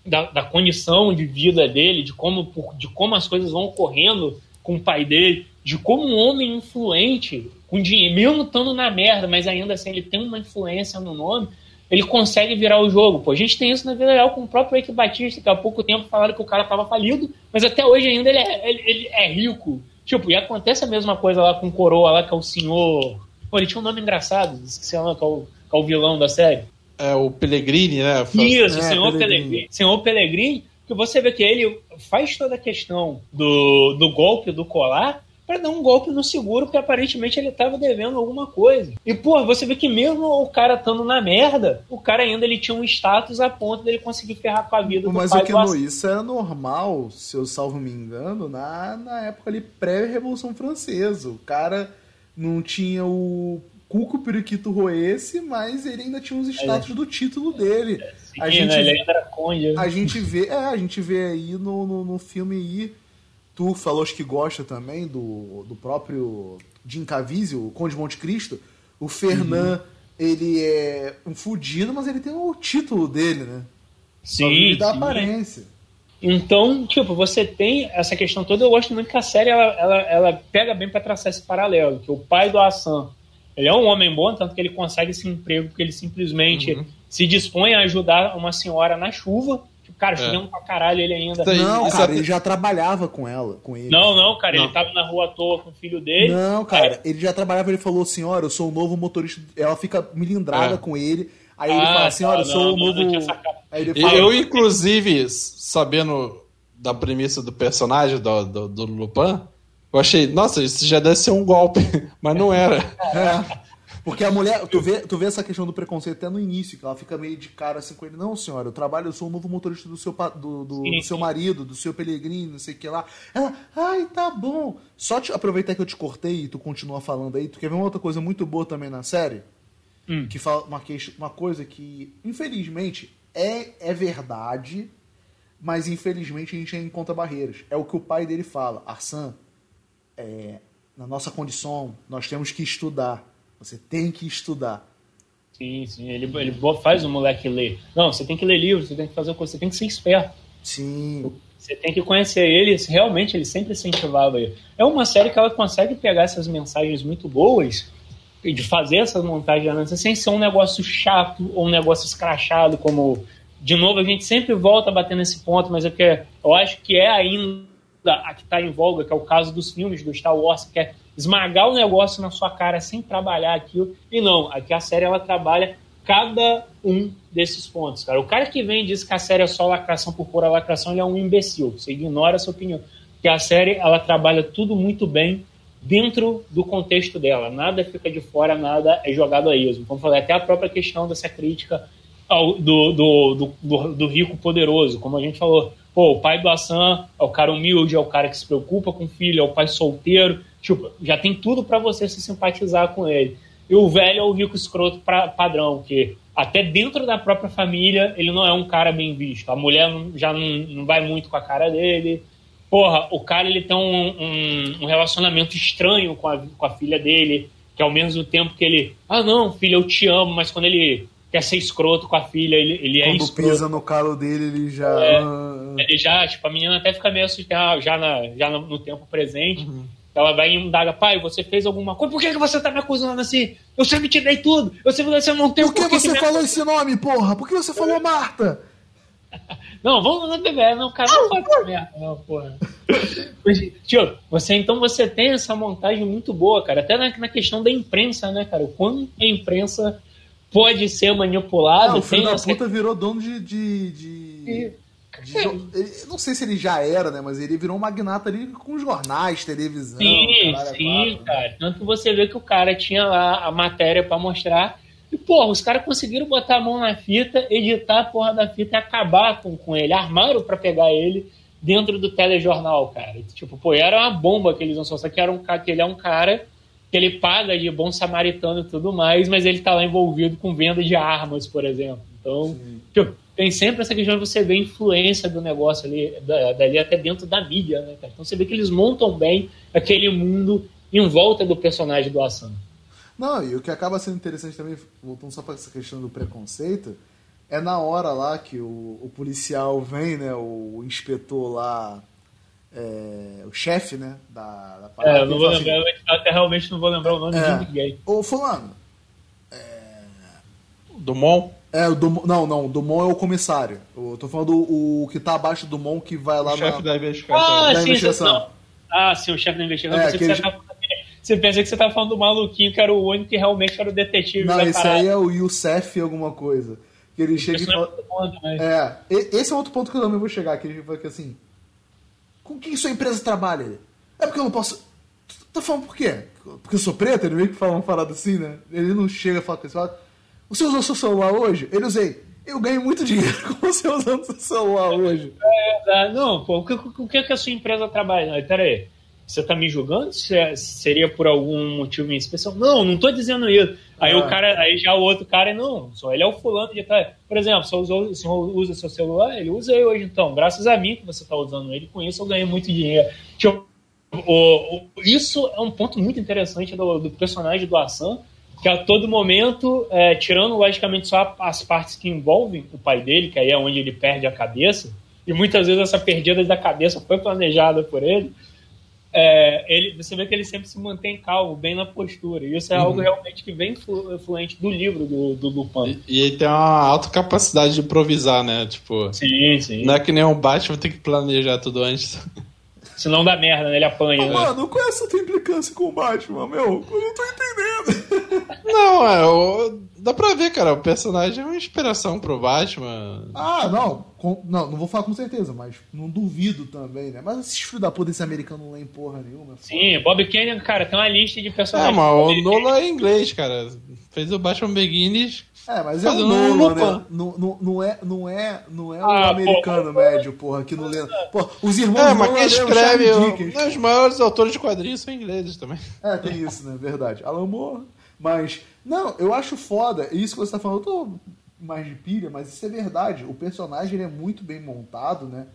da, da condição de vida dele, de como, de como as coisas vão ocorrendo com o pai dele, de como um homem influente, com dinheiro, mesmo estando na merda, mas ainda assim ele tem uma influência no nome, ele consegue virar o jogo. Pô, a gente tem isso na vida real com o próprio Eike Batista, que há pouco tempo falaram que o cara tava falido, mas até hoje ainda ele é, ele, ele é rico. Tipo, e acontece a mesma coisa lá com o Coroa lá, que é o senhor. Pô, ele tinha um nome engraçado, esqueci o nome, que é o, que é o vilão da série. É o Pellegrini, né? Isso, É, senhor Pellegrini. Pellegrini. Senhor Pellegrini, que você vê que ele faz toda a questão do, do golpe do colar para dar um golpe no seguro, porque aparentemente ele estava devendo alguma coisa. E, pô, você vê que mesmo o cara estando na merda, o cara ainda ele tinha um status a ponto dele conseguir ferrar com a vida do Mas pai o que Hassan. isso era normal, se eu salvo me engano, na, na época ali pré-revolução francesa. O cara não tinha o Cuco Periquito Roesse, mas ele ainda tinha os status do título dele. Sim, a né, gente- Ele ainda era conde. né? A gente vê, é, a gente vê aí no, no, no filme aí, tu falou que gosta também do, do próprio Jim Caviezel, o Conde de Monte Cristo. O Fernand, ele é um fudido, mas ele tem o título dele, né? Vive da sim. aparência. Então, tipo, você tem essa questão toda. Eu gosto muito que a série ela, ela, ela pega bem para traçar esse paralelo. Que o pai do Hassan Ele é um homem bom, tanto que ele consegue esse emprego porque ele simplesmente uhum. se dispõe a ajudar uma senhora na chuva. Cara, é. chovendo pra caralho ele ainda. Não, cara, ele já trabalhava com ela, com ele. Não, não, cara, não. ele tava na rua à toa com o filho dele. Não, cara, ele já trabalhava, ele falou, senhora, eu sou o novo motorista. Ela fica milindrada é. com ele. Aí ele ah, fala, senhora, tá, eu sou não, o novo. Fala, eu, inclusive, sabendo da premissa do personagem do, do, do Lupin, eu achei, nossa, isso já deve ser um golpe, [LAUGHS] mas não era. É. [LAUGHS] Porque a mulher, tu vê, tu vê essa questão do preconceito até no início, que ela fica meio de cara assim com ele, não, senhora, eu trabalho, eu sou o novo motorista do seu, do, do, do seu marido, do seu Pelegrino, não sei o que lá. Ela, ai, tá bom. Só te aproveitar que eu te cortei e tu continua falando aí, tu quer ver uma outra coisa muito boa também na série? Hum. Que fala uma, uma coisa que, infelizmente, é, é verdade, mas infelizmente a gente encontra barreiras. É o que o pai dele fala, Arsan, é, na nossa condição, nós temos que estudar. Você tem que estudar. Sim, sim. Ele, ele faz o moleque ler. Não, você tem que ler livros, você tem que fazer coisa, você tem que ser esperto. Sim. Você tem que conhecer ele. Realmente, ele sempre incentivava ele. É uma série que ela consegue pegar essas mensagens muito boas e de fazer essas montagens sem ser um negócio chato ou um negócio escrachado, como. De novo, a gente sempre volta a bater nesse ponto, mas é porque eu acho que é ainda a que está em voga, que é o caso dos filmes do Star Wars, que é esmagar o negócio na sua cara sem trabalhar aquilo. E não, aqui a série ela trabalha cada um desses pontos, cara. O cara que vem e diz que a série é só lacração por pura lacração, ele é um imbecil. Você ignora essa opinião. Porque a série ela trabalha tudo muito bem dentro do contexto dela. Nada fica de fora, nada é jogado a esmo. Como falei, até a própria questão dessa crítica ao, do, do, do, do, rico poderoso, como a gente falou. Pô, o pai do Assan é o cara humilde, é o cara que se preocupa com o filho, é o pai solteiro. Tipo, já tem tudo para você se simpatizar com ele. E o velho é o rico escroto pra, padrão, que até dentro da própria família ele não é um cara bem visto. A mulher já não, não vai muito com a cara dele. Porra, o cara ele tem um, um, um relacionamento estranho com a, com a filha dele, que ao mesmo tempo que ele, ah não, filha, eu te amo, mas quando ele quer ser escroto com a filha, ele, ele é Quando escroto. pisa no calo dele, ele já. É, ele já, tipo, a menina até fica meio assustada já, na, já no, no tempo presente. Uhum. Ela vai e indaga, pai, você fez alguma coisa? Por que, que você tá me acusando assim? Eu sempre te dei tudo. Eu sempre você não tem Por que, você falou esse nome, porra? Por que você falou Marta? [LAUGHS] Não, vamos lá beber. Não, cara, não faz essa merda, não, porra. Tio, você então você tem essa montagem muito boa, cara. Até na, na questão da imprensa, né, cara? O quanto a imprensa pode ser manipulada. Não, o filho da essa... puta virou dono de. de, de... Não sei se ele já era, né? Mas ele virou um magnata ali com jornais, televisão. Sim, sim, quatro, cara. Né? Tanto você vê que o cara tinha lá a matéria para mostrar. E, porra, os caras conseguiram botar a mão na fita, editar a porra da fita e acabar com, com ele. Armaram para pegar ele dentro do telejornal, cara. Tipo, pô, era uma bomba que eles não só, só que era um que ele é um cara que ele paga de bom samaritano e tudo mais, mas ele tá lá envolvido com venda de armas, por exemplo. Então, tipo, tem sempre essa questão de você ver a influência do negócio ali, da, dali até dentro da mídia, né, cara? Então você vê que eles montam bem aquele mundo em volta do personagem do Asano. Não, e o que acaba sendo interessante também, voltando só para essa questão do preconceito, é na hora lá que o, o policial vem, né, o inspetor lá, é, o chefe, né, da, da parada. É, eu não vou lembrar, assim, até realmente não vou lembrar o nome é, de ninguém. Ô, fulano, é... Dumont? É, o Dumont, não, não, o Dumont é o comissário. Eu tô falando o, o que tá abaixo do Dumont que vai lá o na... chefe da investigação. Ah, da sim, investigação. ah, sim, o chefe da investigação. É, você, ele... você, você pensa que você tava falando do maluquinho que era o único que realmente era o detetive. Não, esse parada. aí é o Youssef alguma coisa. Que ele chega e fala... É, ponto, é, esse é outro ponto que eu também vou chegar, que ele fala que assim... Com quem sua empresa trabalha? É porque eu não posso... Tá falando por quê? Porque eu sou preto? Ele meio que fala uma parada assim, né? Ele não chega e fala com isso. Fala, você usou seu celular hoje? Ele usei. Eu ganho muito dinheiro [LAUGHS] com você usando seu celular hoje. É, é, não, pô, o que, o que, que a sua empresa trabalha? Não, pera aí. Você tá me julgando? Se é, seria por algum motivo em especial? Não, não tô dizendo isso. Aí o ah. cara, aí já o outro cara, não, só ele é o fulano de trás. Por exemplo, se usou, se usa seu celular, ele usa eu hoje, então. Graças a mim que você tá usando ele, com isso eu ganhei muito dinheiro. Tipo, o, o, isso é um ponto muito interessante do, do personagem do Assan, que a todo momento, é, tirando logicamente só as partes que envolvem o pai dele, que aí é onde ele perde a cabeça, e muitas vezes essa perdida da cabeça foi planejada por ele, é, ele, você vê que ele sempre se mantém calmo, bem na postura. E isso é uhum. algo realmente que vem influente do livro do, do Lupin. E, e ele tem uma alta capacidade de improvisar, né? Tipo, sim, sim. Não é que nem um Batman tem que planejar tudo antes. Senão dá merda, né? Ele apanha. né? Mano, qual é essa tua implicância com o Batman, meu? Eu não tô entendendo. Não, é. O, dá pra ver, cara. O personagem é uma inspiração pro Batman. Ah, não. Com, não, não vou falar com certeza, mas não duvido também, né? Mas esses filhos da puta desse americano não lêem porra nenhuma. Sim, Bob Kennedy, cara, tem uma lista de personagens. É, mas o Nolan é inglês, cara. Fez o Batman Begins é, mas é o Nolan, né? Não, não, não, é, não é, não é o ah, americano porra. médio, porra, que não lê. Pô, os irmãos É, mas quem escreve. O, os maiores autores de quadrinhos são ingleses também. É, tem isso, né? Verdade. Alan Moore. Mas, não, eu acho foda. Isso que você tá falando, eu tô mais de pilha, mas isso é verdade. O personagem é muito bem montado, né?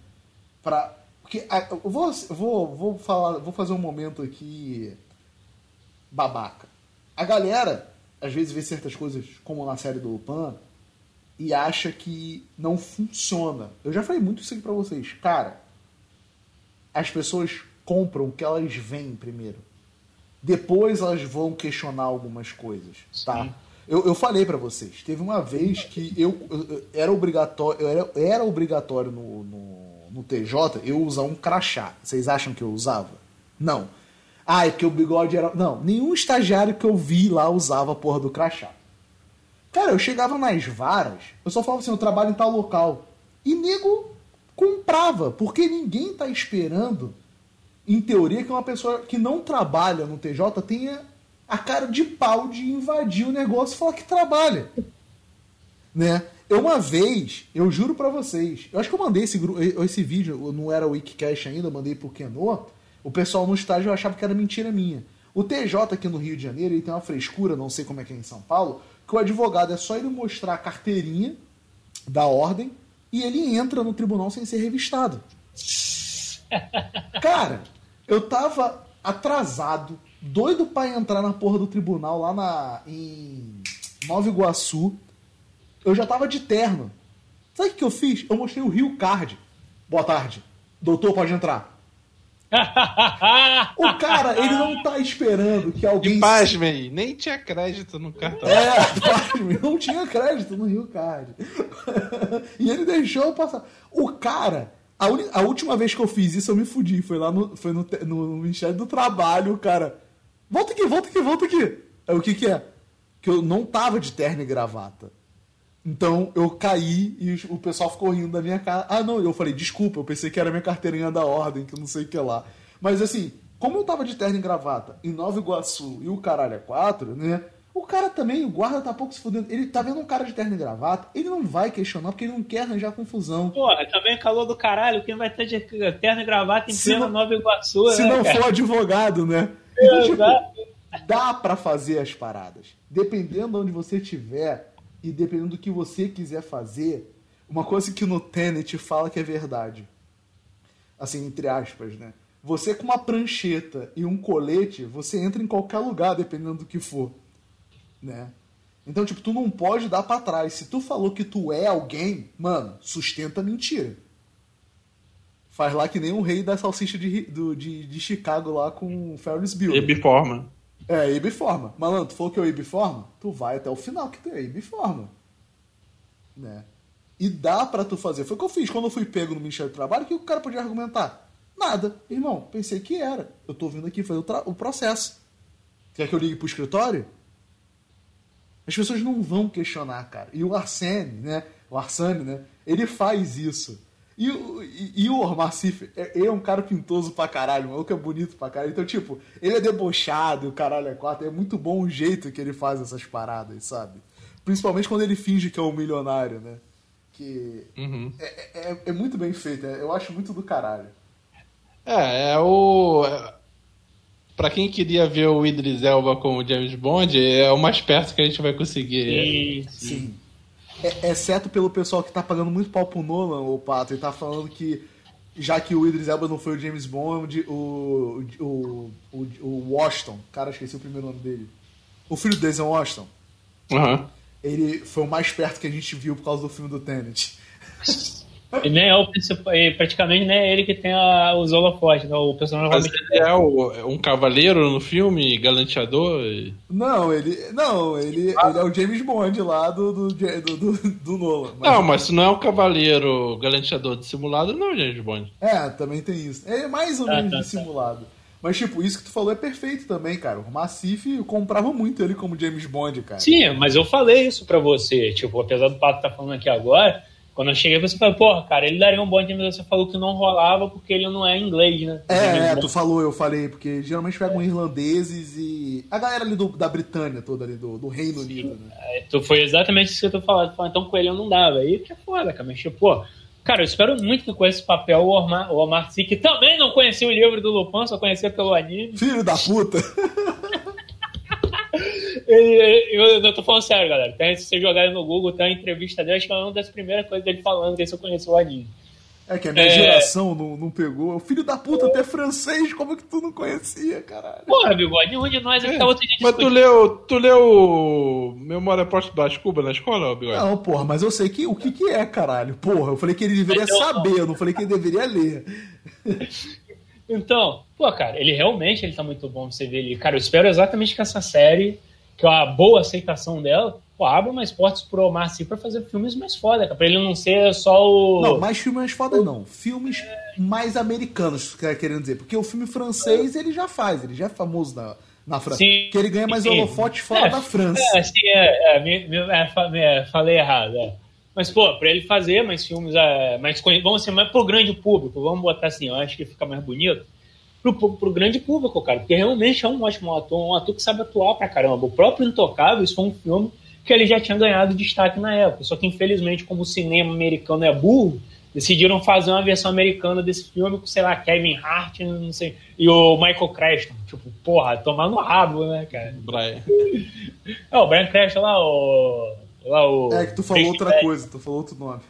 Pra. Porque, eu vou, vou, vou, falar, vou fazer um momento aqui babaca. A galera às vezes vê certas coisas, como na série do Lupin, e acha que não funciona. Eu já falei muito isso aqui pra vocês. Cara, as pessoas compram o que elas veem primeiro. Depois elas vão questionar algumas coisas, tá? Eu, eu falei para vocês, teve uma vez que eu, eu era obrigatório, eu era, era obrigatório no, no, no TJ eu usar um crachá. Vocês acham que eu usava? Não. Ah, é que o bigode era. Não, nenhum estagiário que eu vi lá usava a porra do crachá. Cara, eu chegava nas varas, eu só falava assim, eu trabalho em tal local. E nego comprava, porque ninguém tá esperando, em teoria, que uma pessoa que não trabalha no TJ tenha a cara de pau de invadir o negócio e falar que trabalha. Né? Eu uma vez, eu juro para vocês, eu acho que eu mandei esse, esse vídeo, não era o Wikicast ainda, eu mandei pro Kenô, o pessoal no estágio achava que era mentira minha. O TJ aqui no Rio de Janeiro ele tem uma frescura, não sei como é que é em São Paulo, que o advogado é só ele mostrar a carteirinha da ordem e ele entra no tribunal sem ser revistado. [LAUGHS] Cara, eu tava atrasado, doido para entrar na porra do tribunal lá na, em Nova Iguaçu. Eu já tava de terno. Sabe o que eu fiz? Eu mostrei o Rio Card. Boa tarde. Doutor, pode entrar. [LAUGHS] o cara, ele não tá esperando que alguém. E pasmem, nem tinha crédito no cartão. É, [LAUGHS] pasmem, não tinha crédito no Rio Card. [LAUGHS] e ele deixou passar. O cara, a, un... a, última vez que eu fiz isso, eu me fudi. Foi lá no, foi no, no Ministério do Trabalho, cara. Volta aqui, volta aqui, volta aqui. Aí, o que que é? Que eu não tava de terno e gravata. Então eu caí e o pessoal ficou rindo da minha cara. Ah, não, eu falei, desculpa, eu pensei que era minha carteirinha da ordem, que não sei o que lá. Mas assim, como eu tava de terno e gravata em Nova Iguaçu e o caralho é quatro, né? O cara também, o guarda tá pouco se fudendo. Ele tá vendo um cara de terno e gravata, ele não vai questionar porque ele não quer arranjar confusão. Porra, também é calor do caralho, quem vai ter de terno e gravata em plena Nova Iguaçu, Se né, não cara? for advogado, né? Então, tipo, dá para fazer as paradas. Dependendo de onde você estiver, e dependendo do que você quiser fazer, uma coisa que no Tenet fala que é verdade. Assim, entre aspas, né? Você com uma prancheta e um colete, você entra em qualquer lugar, dependendo do que for, né? Então, tipo, tu não pode dar para trás. Se tu falou que tu é alguém, mano, sustenta a mentira. Faz lá que nem o rei da salsicha de, do, de, de Chicago lá com o Ferris Bueller. Ebiforma. É, Ibiforma. Malandro, tu falou que é o Ibiforma? Tu vai até o final que tu é Ibiforma. Né? E dá para tu fazer. Foi o que eu fiz quando eu fui pego no Ministério do Trabalho, que o cara podia argumentar? Nada. Irmão, pensei que era. Eu tô vindo aqui fazer o, o processo. Quer que eu ligue pro escritório? As pessoas não vão questionar, cara. E o Arsene, né? O Arsene, né? Ele faz isso. E, e, e, o Omar é, ele é um cara pintoso pra caralho, o maluco é bonito pra caralho. Então, tipo, ele é debochado, o caralho é quatro. É muito bom o jeito que ele faz essas paradas, sabe? Principalmente quando ele finge que é um milionário, né? Que uhum. é, é, é, muito bem feito, é, eu acho muito do caralho. É, é o. Pra quem queria ver o Idris Elba como James Bond, é o mais perto que a gente vai conseguir. Sim, sim. É, exceto pelo pessoal que tá pagando muito pau pro Nolan, o Pato, e tá falando que já que o Idris Elba não foi o James Bond, o, o, o, o Washington, cara, esqueci o primeiro nome dele. O filho do Denzel Washington. Uhum. Ele foi o mais perto que a gente viu por causa do filme do Tenet. [LAUGHS] E nem é o principal, praticamente nem é ele que tem a, os holofotes, né? O personagem Mas ele é o- um cavaleiro no filme, galanteador. e- Não, ele. Não, ele, ele é o James Bond lá do, do, do, do, do Nolan. Mas- Não, mas se não é um cavaleiro galanteador dissimulado, não é James Bond. É, também tem isso. É mais ou Ah, menos tá, tá. dissimulado. Mas, tipo, isso que tu falou é perfeito também, cara. O Massif comprava muito ele como James Bond, cara. Sim, mas eu falei isso pra você. Tipo, apesar do Pato estar falando aqui agora, quando eu cheguei, você falou, porra, cara, ele daria um bom time, mas você falou que não rolava porque ele não é inglês, né? É, é, tu falou, eu falei, porque geralmente pegam irlandeses e. A galera ali do- da Britânia toda ali, do, do Reino Unido, né? É, tu- Foi exatamente isso que eu tô falando. Tu falou, Então com ele eu não dava. Aí que é foda, cara. Mas, tipo, pô, cara, eu espero muito que com esse papel o Omar, o Omar que também não conhecia o livro do Lupin, só conhecia pelo anime. Filho da puta! [LAUGHS] Eu, eu tô falando sério, galera. Tem, se você jogar aí no Google, tem uma entrevista dele, acho que é uma das primeiras coisas dele falando que se eu conheço o anime. É que a minha É. geração não, não pegou. O filho da puta até francês, como que tu não conhecia, caralho? Porra, bigode, um de nós é que tá outro dia Mas tu leu, tu leu Memória Póstuma Cuba na escola, Bigode? Não, porra, mas eu sei que, o que que é, caralho. Porra, eu falei que ele deveria saber, eu não falei que ele deveria ler. Então, pô, cara, ele realmente ele tá muito bom você ver ele. Cara, eu espero exatamente que essa série, que é uma boa aceitação dela, pô, abra mais portas pro Omar Sy pra fazer filmes mais foda. Pra ele não ser só o. Não, mais filmes mais foda não. Filmes mais americanos, quer querendo dizer. Porque o filme francês ele já faz, ele já é famoso na, na França. Sim, Porque ele ganha mais holofote fora É, da França. É, sim, é, é, é, é, falei errado, é. Mas, pô, pra ele fazer mais filmes, é, mais, vamos ser mais pro grande público, vamos botar assim, eu acho que fica mais bonito. Pro, pro grande público, cara, porque realmente é um ótimo ator, um ator que sabe atuar pra caramba. O próprio Intocável, isso foi um filme que ele já tinha ganhado destaque na época. Só que, infelizmente, como o cinema americano é burro, decidiram fazer uma versão americana desse filme com, sei lá, Kevin Hart não sei, e o Michael Creston. Tipo, porra, tomar no rabo, né, cara? Brian. É, o Brian Cranston lá, o. Lá, o É que tu falou outra Bad. coisa, tu falou outro nome.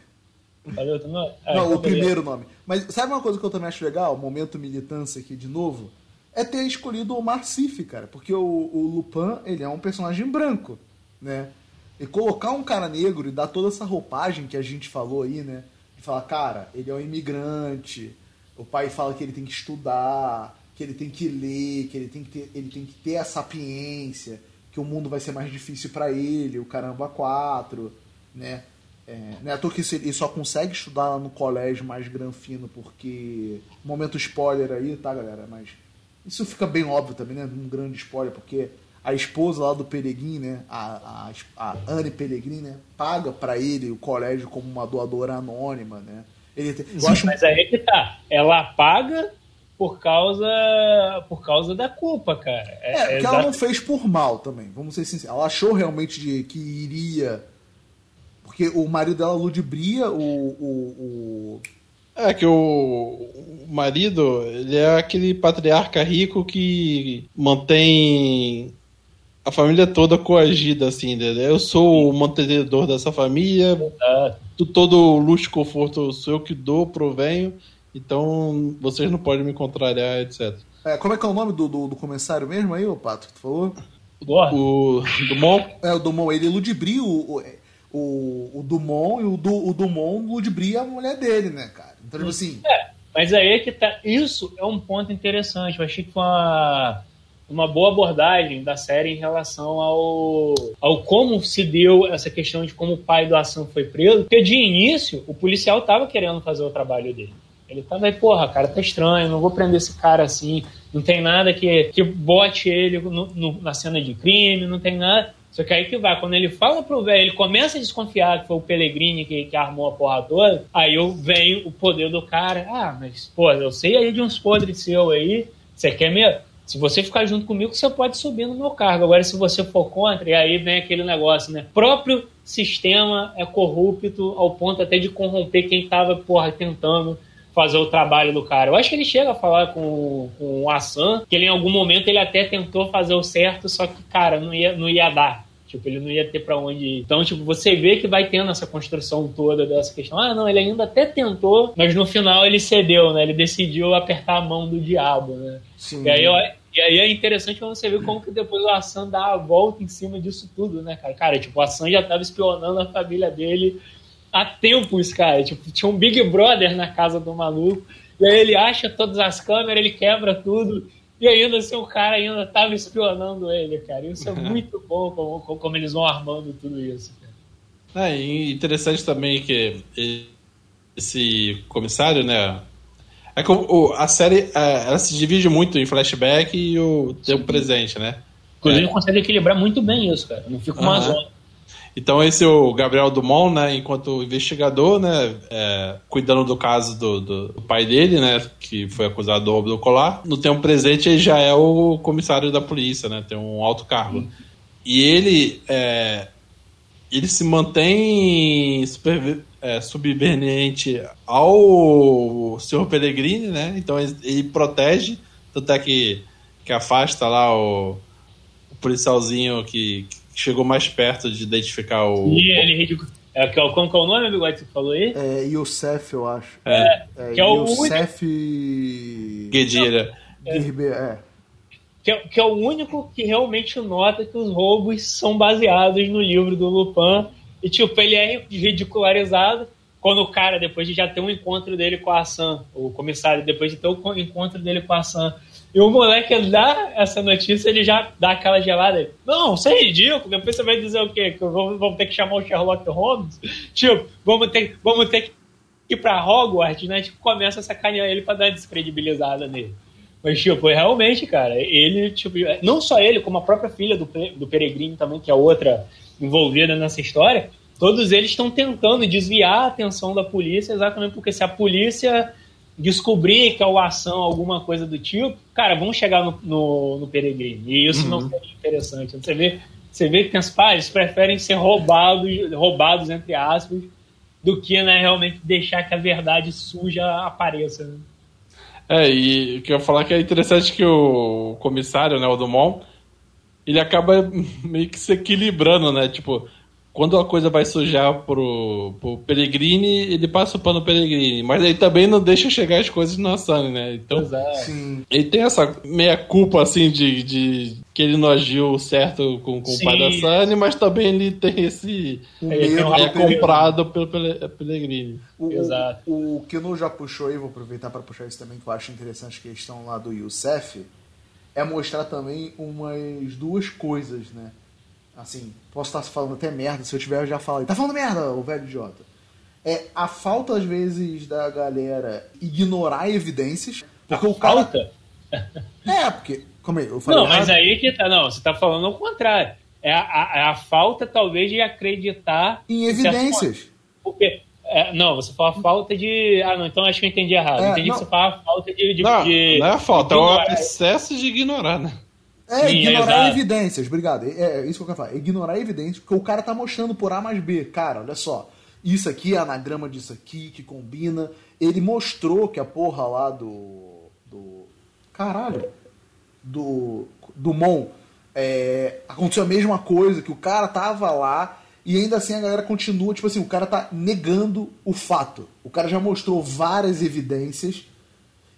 Falei outro nome? Ah, não, então o beleza. primeiro nome. Mas sabe uma coisa que eu também acho legal, momento militância aqui de novo? É ter escolhido o Omar cara. Porque o, o Lupin, ele é um personagem branco, né? E colocar um cara negro e dar toda essa roupagem que a gente falou aí, né? De falar, cara, ele é um imigrante. O pai fala que ele tem que estudar, que ele tem que ler, que ele tem que ter, ele tem que ter a sapiência, que o mundo vai ser mais difícil pra ele, o caramba quatro, né? É, é à toa que ele só consegue estudar lá no colégio mais granfino, porque. Momento spoiler aí, tá, galera? Mas isso fica bem óbvio também, né? Um grande spoiler, porque a esposa lá do Peregrin, né? A, a, a Anne Peregrin, né? Paga pra ele o colégio como uma doadora anônima, né? Ele tem- eu Sim, acho Mas aí que tá. Ela paga por causa, por causa da culpa, cara. É, É, porque ela não fez por mal também, vamos ser sinceros. Ela achou realmente de, que iria. Porque o marido dela ludibria o. o, o... É que o, o marido, ele é aquele patriarca rico que mantém a família toda coagida, assim, entendeu? Eu sou o mantenedor dessa família, tu- todo luxo e conforto sou eu que dou, provenho, então vocês não podem me contrariar, etc. É, como é que é o nome do, do, do comissário mesmo aí, ô Pato, que tu falou? Gordon. O Dumont, É, o Dumont, ele ludibria o, o, o, o Dumont e o, du, o Dumont ludibria a mulher dele, né, cara? Então, tipo assim, É, mas aí é que tá. Isso é um ponto interessante. Eu achei que foi uma, uma boa abordagem da série em relação ao, ao como se deu essa questão de como o pai do ação foi preso. Porque de início, o policial tava querendo fazer o trabalho dele. Ele tava aí, porra, cara, tá estranho, não vou prender esse cara assim, não tem nada que, que bote ele no- no- na cena de crime, não tem nada. Só que aí que vai, quando ele fala pro velho, ele começa a desconfiar que foi o Pellegrini que, que armou a porra toda, aí eu venho o poder do cara. Ah, mas, pô, eu sei aí de uns podres seu aí, você quer mesmo? Se você ficar junto comigo, você pode subir no meu cargo. Agora, se você for contra, e aí vem aquele negócio, né? Próprio sistema é corrupto ao ponto até de corromper quem tava, porra, tentando fazer o trabalho do cara. Eu acho que ele chega a falar com, com o Assan, que ele em algum momento ele até tentou fazer o certo, só que, cara, não ia, não ia dar. Tipo, ele não ia ter pra onde ir. Então, tipo, você vê que vai tendo essa construção toda dessa questão. Ah, não, ele ainda até tentou, mas no final ele cedeu, né? Ele decidiu apertar a mão do diabo, né? sim. E aí, eu- e aí é interessante quando você vê como que depois o Assan dá a volta em cima disso tudo, né, cara? Cara, tipo, o Assan já tava espionando a família dele há tempos, cara. Tipo, tinha um Big Brother na casa do maluco. E aí ele acha todas as câmeras, ele quebra tudo. E ainda assim o cara ainda estava espionando ele, cara. Isso é [LAUGHS] muito bom como, como eles vão armando tudo isso. Cara. É interessante também que esse comissário, né? É que o, a série é, ela se divide muito em flashback e o tempo presente, né? Inclusive é. consegue equilibrar muito bem isso, cara. Não fica uma uhum. zona. Então esse é o Gabriel Dumont, né, enquanto investigador, né, é, cuidando do caso do, do, do, pai dele, né, que foi acusado do roubo do colar. No tempo presente ele já é o comissário da polícia, né, tem um alto cargo. E ele é, ele se mantém super, é, subveniente ao senhor Pellegrini, né? Então ele, ele, protege, tanto é que, que afasta lá o, o policialzinho que, que, chegou mais perto de identificar o. E ele ridicul... é, que é, como que é o nome, Bigode, que você falou aí? É Youssef, eu acho. É, é que é o Youssef... Guedira. É. é. Que é, que é o único que realmente nota que os roubos são baseados no livro do Lupin e, tipo, ele é ridicularizado quando o cara, depois de já ter um encontro dele com a Sam, o comissário, depois de ter o um encontro dele com a Sam, e o moleque dá essa notícia, ele já dá aquela gelada. Não, isso é ridículo. Depois você vai dizer o quê? Que vamos, vamos ter que chamar o Sherlock Holmes? Tipo, vamos ter, vamos ter que ir pra Hogwarts, né? Tipo, começa a sacanear ele pra dar uma descredibilizada nele. Mas, tipo, realmente, cara, ele, tipo, não só ele, como a própria filha do, do Peregrino também, que é outra envolvida nessa história, todos eles estão tentando desviar a atenção da polícia, exatamente porque se a polícia descobrir que é o ação, alguma coisa do tipo, cara, vão chegar no, no, no Peregrino. E isso uhum. não seria interessante. Você vê, você vê que tem os pais preferem ser roubados, roubados entre aspas, do que né, realmente deixar que a verdade suja apareça. Né? É, e o que eu ia falar que é interessante que o comissário, né, o Dumont, ele acaba [LAUGHS] meio que se equilibrando, né? Tipo, quando a coisa vai sujar pro, pro Peregrini, ele passa o pano Peregrini. Mas ele também não deixa chegar as coisas na Sunny, né? Então, Sim. ele tem essa meia culpa, assim, de, de que ele não agiu certo com, com o pai da Sunny, mas também ele tem esse... Ele é comprado pelo Peregrini. O, Exato. O, o que já puxou aí, vou aproveitar para puxar isso também, que eu acho interessante, a questão lá do Youssef é mostrar também umas duas coisas, né? Assim, posso estar falando até merda, se eu tiver eu já falei. Tá falando merda, o velho idiota. É a falta, às vezes, da galera ignorar evidências. Porque a o cara. Falta? [LAUGHS] É, porque. Como eu falei não, mas aí que tá. Não, você tá falando ao contrário. É a, a, é a falta, talvez, de acreditar. Em evidências. Porque é, não, você fala falta de. Ah, não, então acho que eu entendi errado. É, entendi não. que você fala falta de. de não, de, não é falta, é o excesso de ignorar, né? É, Sim, ignorar evidências, obrigado. É, é, isso que eu quero falar. Ignorar evidências, porque o cara tá mostrando por A mais B. Cara, olha só. Isso aqui é anagrama disso aqui, que combina. Ele mostrou que a porra lá do. do. Caralho. Do. Do Mon. É, aconteceu a mesma coisa, que o cara tava lá e ainda assim a galera continua, tipo assim, o cara tá negando o fato. O cara já mostrou várias evidências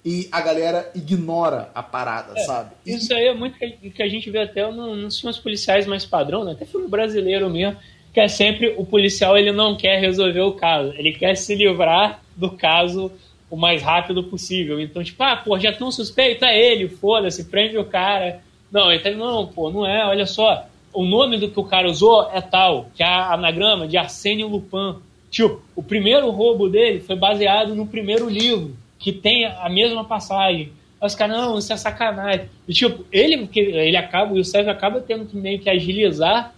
e a galera ignora a parada, é, sabe? Isso aí é muito que a gente vê até nos filmes policiais mais padrão, né? Até filme brasileiro mesmo, que é sempre o policial ele não quer resolver o caso, ele quer se livrar do caso o mais rápido possível. Então, tipo, ah, pô, já tem um suspeito, é ele, foda-se, prende o cara. Não, ele tá, não, pô, não é, olha só, o nome do que o cara usou é tal, que é a anagrama de Arsênio Lupin. Tipo, o primeiro roubo dele foi baseado no primeiro livro, que tem a mesma passagem. Os caras, não, isso é sacanagem. E, tipo, ele, ele acaba, o Sérgio acaba tendo que meio que agilizar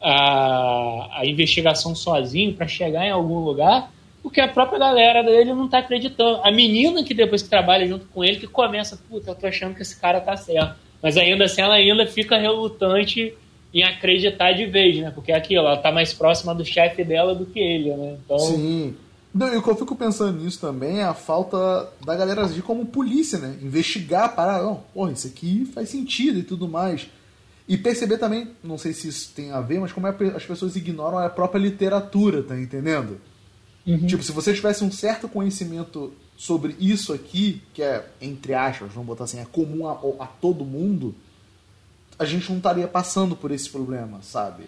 a, a investigação sozinho para chegar em algum lugar, porque a própria galera dele não tá acreditando. A menina que depois que trabalha junto com ele, que começa, puta, eu tô achando que esse cara tá certo. Mas ainda assim, ela ainda fica relutante em acreditar de vez, né? Porque é aquilo, ela tá mais próxima do chefe dela do que ele, né? Então... Sim. Não, e o que eu fico pensando nisso também é a falta da galera agir como polícia, né? Investigar, parar, não, porra, isso aqui faz sentido e tudo mais. E perceber também, não sei se isso tem a ver, mas como é as pessoas ignoram a própria literatura, tá entendendo? Uhum. Tipo, se você tivesse um certo conhecimento sobre isso aqui, que é, entre aspas, vamos botar assim, é comum a, a todo mundo, a gente não estaria passando por esse problema, sabe?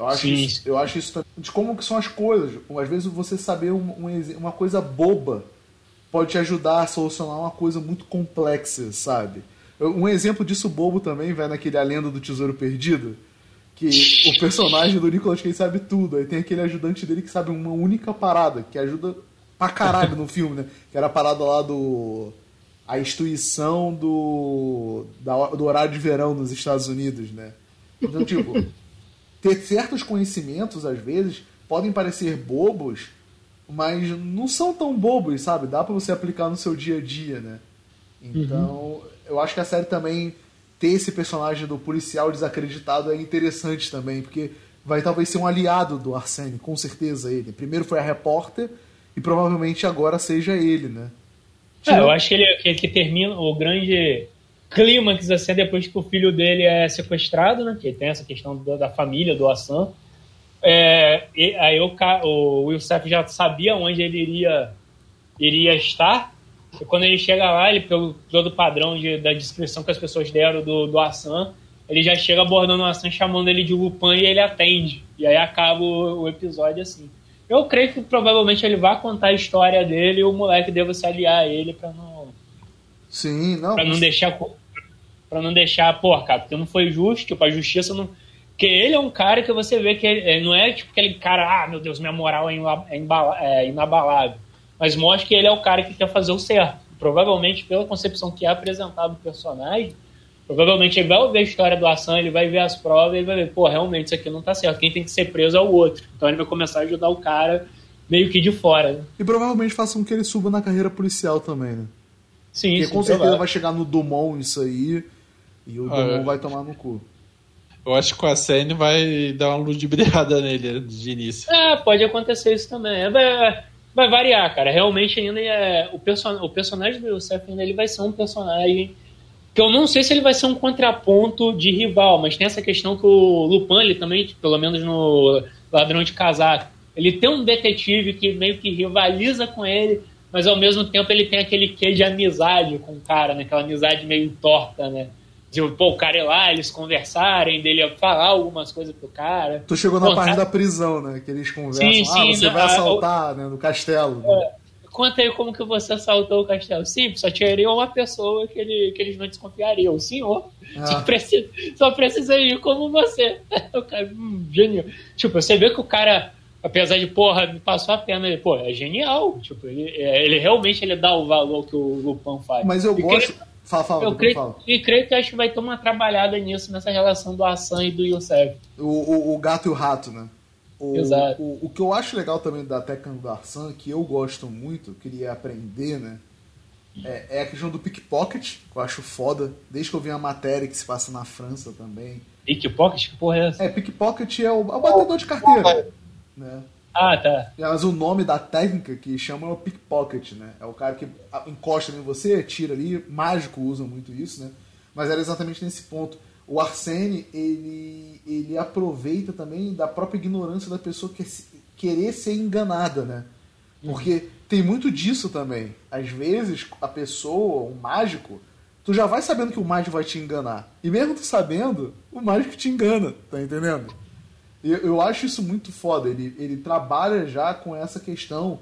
Eu acho, Sim. isso, eu acho isso de como que são as coisas. Às vezes você saber um- um uma coisa boba pode te ajudar a solucionar uma coisa muito complexa, sabe? Um exemplo disso bobo também vai naquele A Lenda do Tesouro Perdido, que o personagem do Nicolas Cage sabe tudo. Aí tem aquele ajudante dele que sabe uma única parada, que ajuda pra caralho no filme, né? Que era a parada lá do... A instituição do, da- do horário de verão nos Estados Unidos, né? Então, tipo, ter certos conhecimentos, às vezes, podem parecer bobos, mas não são tão bobos, sabe? Dá pra você aplicar no seu dia a dia, né? Então, eu acho que a série também ter esse personagem do policial desacreditado é interessante também, porque vai talvez ser um aliado do Arsene, com certeza ele. Primeiro foi a repórter e provavelmente agora seja ele, né? É, eu acho que ele que, que termina o grande clímax assim depois que o filho dele é sequestrado, né? Que tem essa questão da, da família do Hassan. É, e- aí o, o Will Smith já sabia onde ele iria iria estar. E quando ele chega lá, ele pelo todo padrão de- da descrição que as pessoas deram do, do Hassan, ele já chega abordando o Hassan, chamando ele de Lupin e ele atende. E aí acaba o, o episódio assim. Eu creio que provavelmente ele vai contar a história dele e o moleque deva se aliar a ele pra não, Sim, não. pra não deixar. Pra não deixar, pô, cara, porque não foi justo, tipo, a justiça não. Porque ele é um cara que você vê que ele, não é tipo aquele cara, ah, meu Deus, minha moral é, é é inabalável. Mas mostra que ele é o cara que quer fazer o certo. Provavelmente, pela concepção que é apresentado o personagem, provavelmente ele vai ouvir a história do Hassan, ele vai ver as provas e ele vai ver, pô, realmente isso aqui não tá certo. Quem tem que ser preso é o outro. Então ele vai começar a ajudar o cara meio que de fora. Né? E provavelmente façam que ele suba na carreira policial também, né? Sim, Porque sim, com certeza provável. vai chegar no Dumont isso aí. E o Ah, Dumont é. vai tomar no cu. Eu acho que a Senna vai dar uma ludibriada nele de início. É, pode acontecer isso também. É, Vai, vai variar, cara. Realmente ainda é, o, person, o personagem do Youssef ainda ele vai ser um personagem que eu não sei se ele vai ser um contraponto de rival, mas tem essa questão que o Lupin, ele também, pelo menos no Ladrão de Casaco, ele tem um detetive que meio que rivaliza com ele, mas ao mesmo tempo ele tem aquele quê de amizade com o cara, né? Aquela amizade meio torta, né? De, pô, o cara ir lá, eles conversarem, dele falar algumas coisas pro cara. Tu chegou na parte da prisão, né? Que eles conversam. Sim, ah, sim, você não, vai ah, assaltar, né? No castelo. né? Conta aí como que você assaltou o castelo. Sim, só tiraria uma pessoa que, ele, que eles não desconfiariam. O senhor. Só, Ah. precisa, só precisa ir como você. [LAUGHS] o cara, hum, genial. Tipo, você vê que o cara, apesar de, porra, me passou a pena, ele, pô, é genial. Tipo, ele, é, ele realmente ele dá o valor que o Lupin faz. Mas eu gosto. creio- Fala, fala, eu creio, fala. e creio que acho que vai ter uma trabalhada nisso, nessa relação do Hassan e do Youssef. O, o, o gato e o rato, né? O, Exato. O, o que eu acho legal também da técnica do Arsan, que eu gosto muito, queria aprender, né? É, é a questão do pickpocket, que eu acho foda. Desde que eu vi uma matéria que se passa na França também. Pickpocket? Que porra é essa? É, pickpocket é o, é o batedor de carteira. Né? Ah, tá. Mas o nome da técnica que chama é o pickpocket, né? É o cara que encosta em você, tira ali. Mágico usa muito isso, né? Mas era exatamente nesse ponto. O Arsene, ele, ele aproveita também da própria ignorância da pessoa que, querer ser enganada, né? Porque tem muito disso também. Às vezes, a pessoa, o mágico, tu já vai sabendo que o mágico vai te enganar. E mesmo tu sabendo, o mágico te engana, tá entendendo? Eu, eu acho isso muito foda. Ele, ele trabalha já com essa questão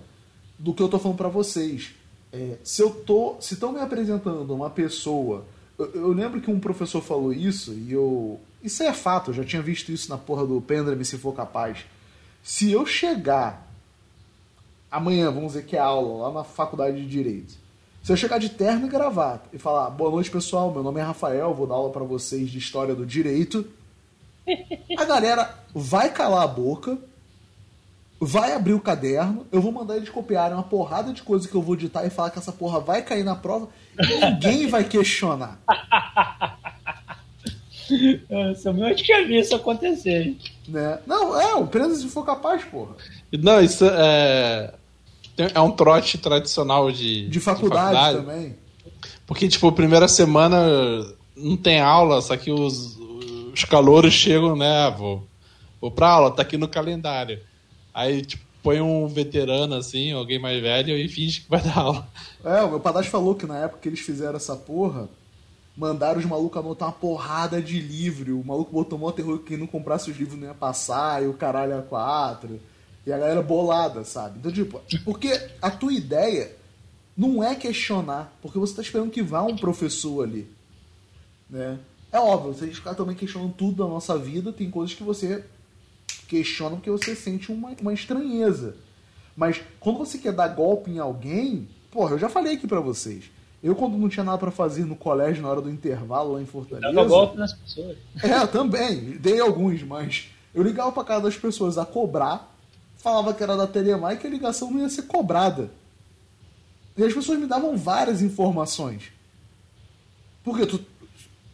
do que eu tô falando pra vocês. É, se eu tô. Se estão me apresentando uma pessoa. Eu, eu lembro que um professor falou isso e eu. Isso é fato, eu já tinha visto isso na porra do Pendra-me se for capaz. Se eu chegar amanhã, vamos dizer que é aula, lá na faculdade de Direito. Se eu chegar de terno e gravata e falar, boa noite pessoal, meu nome é Rafael, vou dar aula pra vocês de História do Direito. A galera vai calar a boca, vai abrir o caderno, eu vou mandar eles copiarem uma porrada de coisa que eu vou digitar e falar que essa porra vai cair na prova e ninguém vai questionar. Nossa, eu acho que já vi isso acontecer. hein? Né? Não, é, o Prenda se for capaz, porra. Não, isso é. É um trote tradicional de, De faculdade, também. Porque, tipo, primeira semana não tem aula, só que os, os calouros chegam, né? ah, Vou, vou pra aula, tá aqui no calendário. Aí, tipo, põe um veterano, assim, alguém mais velho, e finge que vai dar aula. É, o meu padrasto falou que na época que eles fizeram essa porra, Mandaram os malucos anotar uma porrada de livro. O maluco botou mó terror que quem não comprasse os livros não ia passar, e o caralho é quatro. E a galera bolada, sabe? Então, tipo, porque a tua ideia não é questionar, porque você tá esperando que vá um professor ali. Né? É óbvio, se a gente ficar também questionando tudo da nossa vida, tem coisas que você questiona porque você sente uma, uma estranheza. Mas quando você quer dar golpe em alguém, porra, eu já falei aqui para vocês. Eu, quando não tinha nada para fazer no colégio na hora do intervalo lá em Fortaleza. Dava golpe nas pessoas. É, também. Dei alguns, mas eu ligava pra casa das pessoas a cobrar, falava que era da Telemar e que a ligação não ia ser cobrada. E as pessoas me davam várias informações. Porque tu.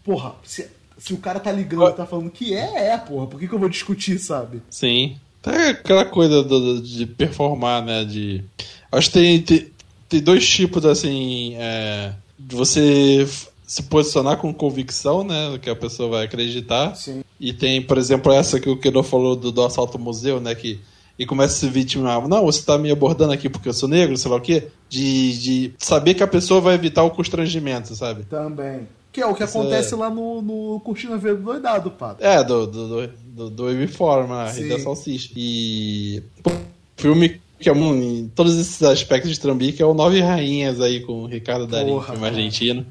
Porra, se, se o cara tá ligando e tá falando que é, é, porra. Por que, que eu vou discutir, sabe? Sim. Tá aquela coisa do- de performar, né? De. Acho que tem, tem, tem dois tipos, assim. é, de você se posicionar com convicção, né? Que a pessoa vai acreditar. Sim. E tem, por exemplo, essa que o Keno falou do, do assalto ao museu, né? Que e começa a se vitimar. Não, você tá me abordando aqui porque eu sou negro, sei lá o quê. De, de saber que a pessoa vai evitar o constrangimento, sabe? Também. Que é o que acontece é- lá no, no Curtindo a Vida do Doidado, Pato. É, do, do, do, do, do Uniforme, a Sim. Rei da Salsicha. E. pô, filme que é um, em todos esses aspectos de Trambique é o Nove Rainhas aí com o Ricardo Porra, filme argentino.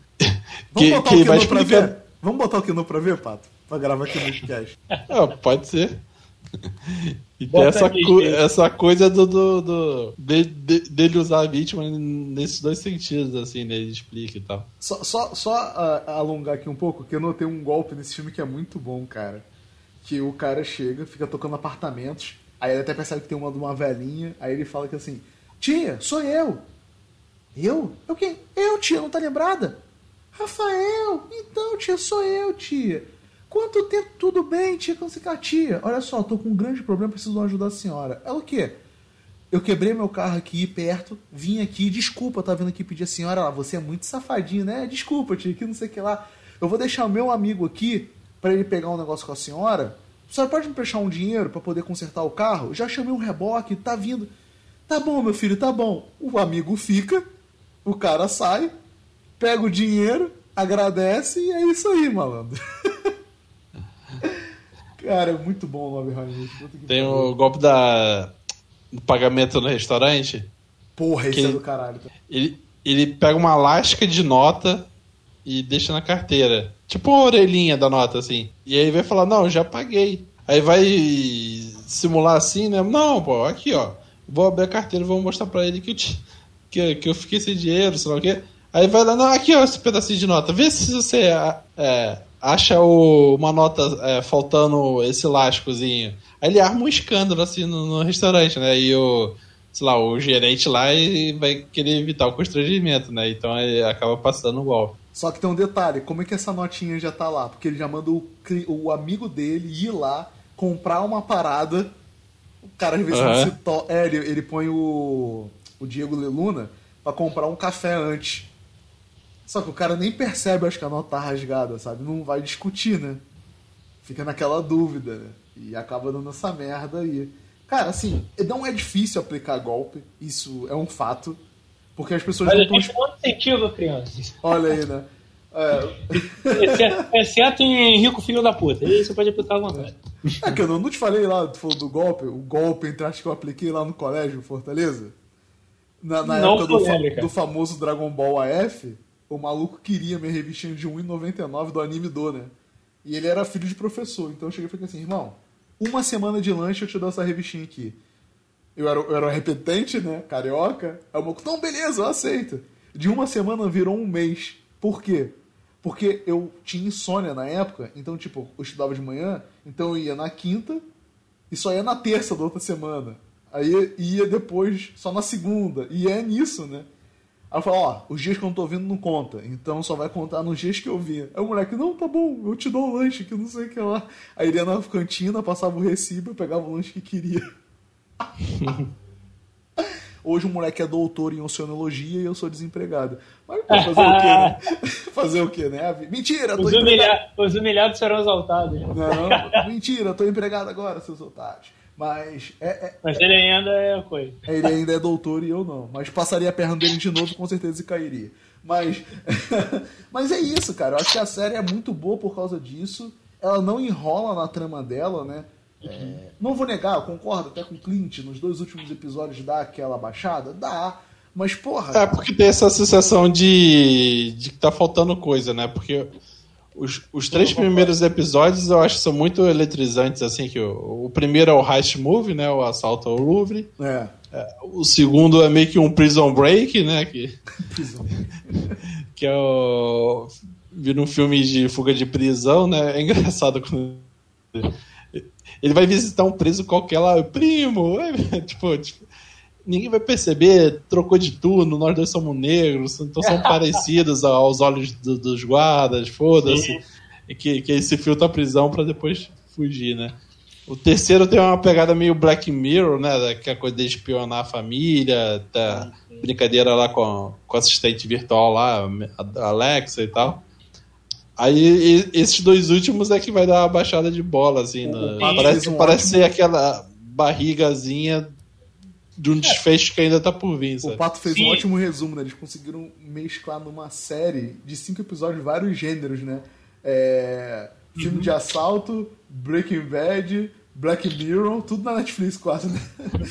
Vamos que botar que o vai Kino pra ver? Vamos botar o Kino pra ver, Pato? Pra gravar aqui no podcast. Ah, pode ser. E tem essa, co- essa coisa do, do, do- de- de- dele usar a vítima nesses dois sentidos, assim, né? Ele explica e tal. Só, só, só ah, alongar aqui um pouco, que eu notei um golpe nesse filme que é muito bom, cara. Que o cara chega, fica tocando apartamentos, aí ele até percebe que tem uma de uma velhinha, aí ele fala que assim, tia, sou eu. Eu? Eu quem? Eu, tia, não tá lembrada? Rafael, então, tia, sou eu, tia. Quanto tempo? Tudo bem, tia, como você tia? Olha só, tô com um grande problema, preciso de uma ajuda da senhora. Ela o quê? Eu quebrei meu carro aqui perto, vim aqui, desculpa, tá vindo aqui pedir a senhora lá, você é muito safadinho, né? Desculpa, tia, que não sei o que lá. Eu vou deixar o meu amigo aqui pra ele pegar um negócio com a senhora. A senhora pode me prestar um dinheiro pra poder consertar o carro? Já chamei um reboque, tá vindo. Tá bom, meu filho, tá bom. O amigo fica, o cara sai, pega o dinheiro, agradece e é isso aí, malandro. [LAUGHS] cara, é muito bom o puta que Tem o golpe da, do pagamento no restaurante. Porra, esse é do caralho. Ele, ele pega uma lasca de nota e deixa na carteira. Tipo uma orelhinha da nota, assim. E aí vai falar, não, já paguei. Aí vai simular assim, né? Não, pô, aqui, ó. Vou abrir a carteira e vou mostrar pra ele que eu, te- que, que eu fiquei sem dinheiro, sei lá o quê. Aí vai lá, não, aqui, ó, esse pedacinho de nota. Vê se você é, acha o- uma nota é, faltando esse lascozinho. Aí ele arma um escândalo, assim, no, no restaurante, né? E o sei lá, o gerente lá e vai querer evitar o constrangimento, né? Então ele acaba passando o golpe. Só que tem um detalhe, como é que essa notinha já tá lá? Porque ele já manda o, o amigo dele ir lá comprar uma parada. O cara às vezes não Aham. se to... É, ele, ele põe o, o Diego Leluna pra comprar um café antes. Só que o cara nem percebe, acho que a nota tá rasgada, sabe? Não vai discutir, né? Fica naquela dúvida, né? E acaba dando essa merda aí. Cara, assim, não é difícil aplicar golpe, isso é um fato. Porque as pessoas Mas não eu tão tenho um incentivo, crianças. Olha aí, né? É, Exceto, exceto em rico filho da puta. Aí você pode aplicar à vontade. é que eu não não te falei lá, tu falou do golpe, o golpe entre aspas que eu apliquei lá no colégio, Fortaleza. Na, na época do, fa- do famoso Dragon Ball AF, o maluco queria minha revistinha de 1,99 do anime do, né? E ele era filho de professor, então eu cheguei e falei assim, irmão, uma semana de lanche eu te dou essa revistinha aqui. Eu era, eu era repetente, né? Carioca. Aí o maluco, não, beleza, eu aceito. De uma semana virou um mês. Por quê? Porque eu tinha insônia na época, então, tipo, eu estudava de manhã, então eu ia na quinta e só ia na terça da outra semana. Aí ia depois só na segunda. E é nisso, né? Aí eu falo, ó, os dias que eu não tô vindo não conta, então só vai contar nos dias que eu vim. Aí o moleque, não, tá bom, eu te dou o lanche, que não sei o que lá. Aí ele ia na cantina, passava o recibo, eu pegava o lanche que queria. [LAUGHS] Hoje o moleque é doutor em oceanologia e eu sou desempregado. Mas pô, fazer o quê, né? [LAUGHS] fazer o quê, né? Mentira, tô Os, empregado. humilha... Os humilhados serão exaltados. Não, mentira, tô empregado agora, seus otários. Mas é, é, Mas ele ainda é coisa. ele ainda é doutor e eu não. Mas passaria a perna dele de novo com certeza e cairia. Mas, [LAUGHS] mas é isso, cara. Eu acho que a série é muito boa por causa disso. Ela não enrola na trama dela, né? É, não vou negar, eu concordo até com o Clint. Nos dois últimos episódios dá aquela baixada? Dá. Mas, porra. É, porque tem essa sensação de, de que tá faltando coisa, né? Porque os, os três primeiros episódios eu acho que são muito eletrizantes, assim, que o, o primeiro é o Heist Movie, né? O assalto ao Louvre. É. É, o segundo é meio que um Prison Break, né? Que, [LAUGHS] [LAUGHS] que é o. Vira um filme de fuga de prisão, né? É engraçado quando. Ele vai visitar um preso qualquer lá, primo! é, [LAUGHS] tipo, tipo, ninguém vai perceber, trocou de turno, nós dois somos negros, então são [LAUGHS] parecidos aos olhos do- dos guardas, foda-se. Que, que ele se filtra a prisão pra depois fugir, né? O terceiro tem uma pegada meio Black Mirror, né? Que é a coisa de espionar a família, tá brincadeira lá com, com assistente virtual lá, a Alexa e tal. Aí e- esses dois últimos é que vai dar uma baixada de bola, assim. Pato parece parece ser aquela barrigazinha de um desfecho que ainda tá por vir, O sabe? Pato fez Sim. um ótimo resumo, né? Eles conseguiram mesclar numa série de cinco episódios vários gêneros, né? É, Filme de assalto, Breaking Bad, Black Mirror, tudo na Netflix quase, né?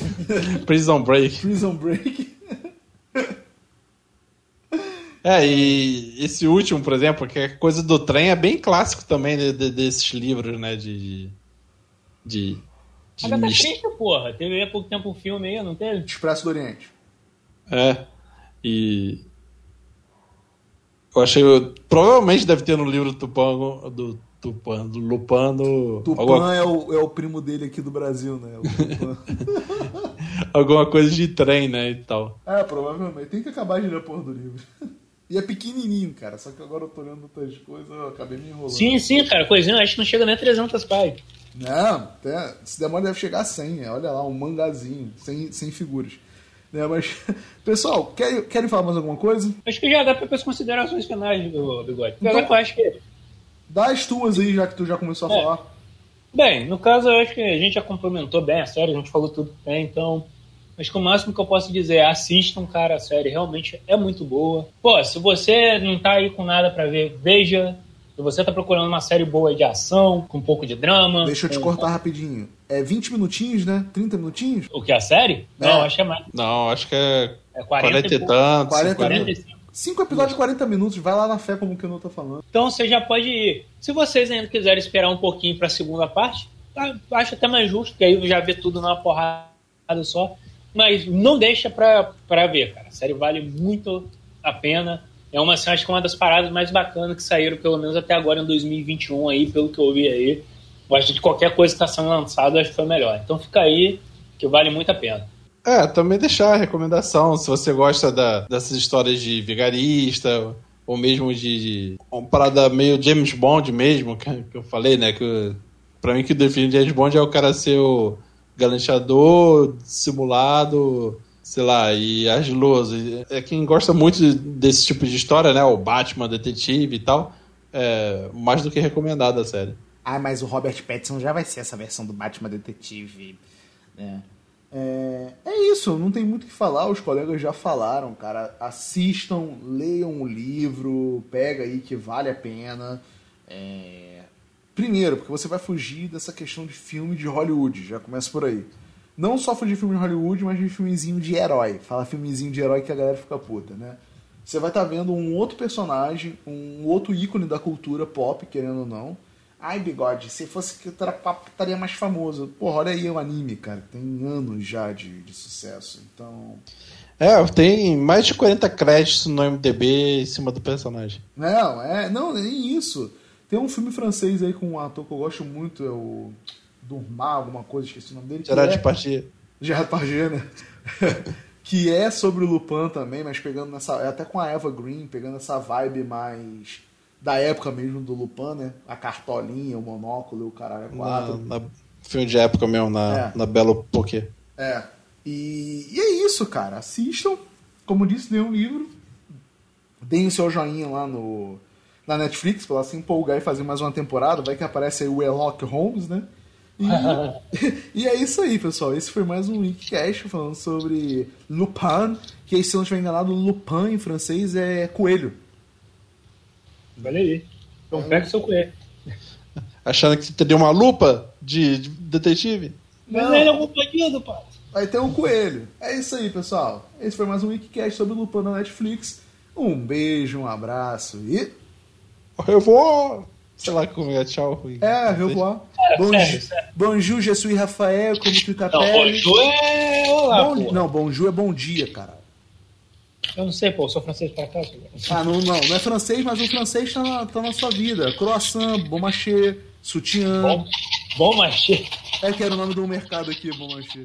[LAUGHS] Prison Break. Prison Break. É, e esse último, por exemplo, que é coisa do trem, é bem clássico também de- de- desses livros, né? De. De. De Agatha mis- Christie, porra. Teve há pouco tempo um filme aí, não teve? Expresso do Oriente. É. E. Eu achei. Provavelmente deve ter no livro do Tupan. Do Tupan, do Lupan. Do, Tupan alguma, é, o, é o primo dele aqui do Brasil, né? [LAUGHS] Alguma coisa de trem, né? E tal. é, provavelmente. Tem que acabar de ler a porra do livro. [LAUGHS] E é pequenininho, cara. Só que agora eu tô lendo outras coisas, eu acabei me enrolando. Sim, sim, cara. Coisinha, acho que não chega nem a 300 páginas. Não, até, se demora deve chegar a 100. é, Olha lá, um mangazinho, sem, sem figuras. Né, mas, [LAUGHS] pessoal, querem, querem falar mais alguma coisa? Acho que já dá para as considerações finais do Bigode. Então- eu acho que Dá as tuas aí, já que tu já começou a É. falar. Bem, no caso, eu acho que a gente já complementou bem a série, a gente falou tudo bem, então. Acho que o máximo que eu posso dizer é assistam, cara, a série realmente é muito boa. Pô, se você não tá aí com nada pra ver, veja. Se você tá procurando uma série boa de ação, com um pouco de drama. Deixa eu te cortar rapidinho. É 20 minutinhos, né? 30 minutinhos? O que, a série? É. Não, acho que é mais. Não, acho que é É 40, 40 e tantos. 40 45. Cinco episódios de 40 minutos. Vai lá na fé como que eu não tô falando. Então você já pode ir. Se vocês ainda quiserem esperar um pouquinho para a segunda parte, tá- acho até mais justo, que aí já vê tudo numa porrada só. Mas não deixa pra, pra ver, cara. A série vale muito a pena. É uma, assim, acho que é uma das paradas mais bacanas que saíram, pelo menos até agora em 2021, aí, pelo que eu vi aí. Eu acho que qualquer coisa que está sendo lançada, acho que foi melhor. Então fica aí, que vale muito a pena. É, também deixar a recomendação, se você gosta da- dessas histórias de vigarista, ou mesmo de, de uma parada meio James Bond mesmo, que, que eu falei, né? Que pra mim que define James Bond é o cara ser o galanteador, simulado, sei lá, e argiloso. E É quem gosta muito desse tipo de história, né? O Batman, detetive e tal. É mais do que recomendado a série. Ah, mas o Robert Pattinson já vai ser essa versão do Batman Detetive. Né? É, é isso, não tem muito o que falar, os colegas já falaram, cara. Assistam, leiam o livro, pega aí que vale a pena. É, Primeiro, porque você vai fugir dessa questão de filme de Hollywood, já começa por aí. Não só de filme de Hollywood, mas de filmezinho de herói. Fala filmezinho de herói que a galera fica puta, né? Você vai estar vendo um outro personagem, um outro ícone da cultura pop, querendo ou não. Ai, bigode, se fosse que eu estaria mais famoso. Porra, olha aí o anime, cara. Tem anos já de, de sucesso. Então. É, tem mais de 40 créditos no MDB em cima do personagem. Não, é. Não, nem isso. Tem um filme francês aí com um ator que eu gosto muito, é o. Durmar, alguma coisa, esqueci o nome dele. Gerard é- Depardieu. Gerard Depardieu, né? [LAUGHS] que é sobre o Lupin também, mas pegando nessa. é Até com a Eva Green, pegando essa vibe mais. Da época mesmo do Lupin, né? A cartolinha, o monóculo, o caralho é Na, quatro. na filme de época mesmo, na, É. na Belo Poké. É. E, e é isso, cara. Assistam. Como disse, leiam um livro. Deem o seu joinha lá no, na Netflix pra ela se empolgar e fazer mais uma temporada. Vai que aparece aí o Sherlock Holmes, né? E, [LAUGHS] e é isso aí, pessoal. Esse foi mais um Wikicast falando sobre Lupin, que aí, se eu não estiver enganado, Lupin em francês é coelho. Olha aí. Então pega o seu coelho. [LAUGHS] Achando que você teria uma lupa de, de detetive? Mas Não. ele é um bandido, pai. Vai ter um coelho. É isso aí, pessoal. Esse foi mais um Wikicast sobre Lupin na Netflix. Um beijo, um abraço e. Eu vou. Sei lá como é, tchau. É, revoir. sério, Bonjour, bonjour, je suis Rafael, como tu Não, capelle. bonjour é. Olá, Bom, pô. não, bonjour é bom dia, cara. Eu não sei, pô. Eu sou francês pra cá. Ah, não, não, não é francês, mas o francês tá na, tá na sua vida. Croissant, bon marché, sutiã. Bom, bom machê. É que era o nome do mercado aqui, bon marché.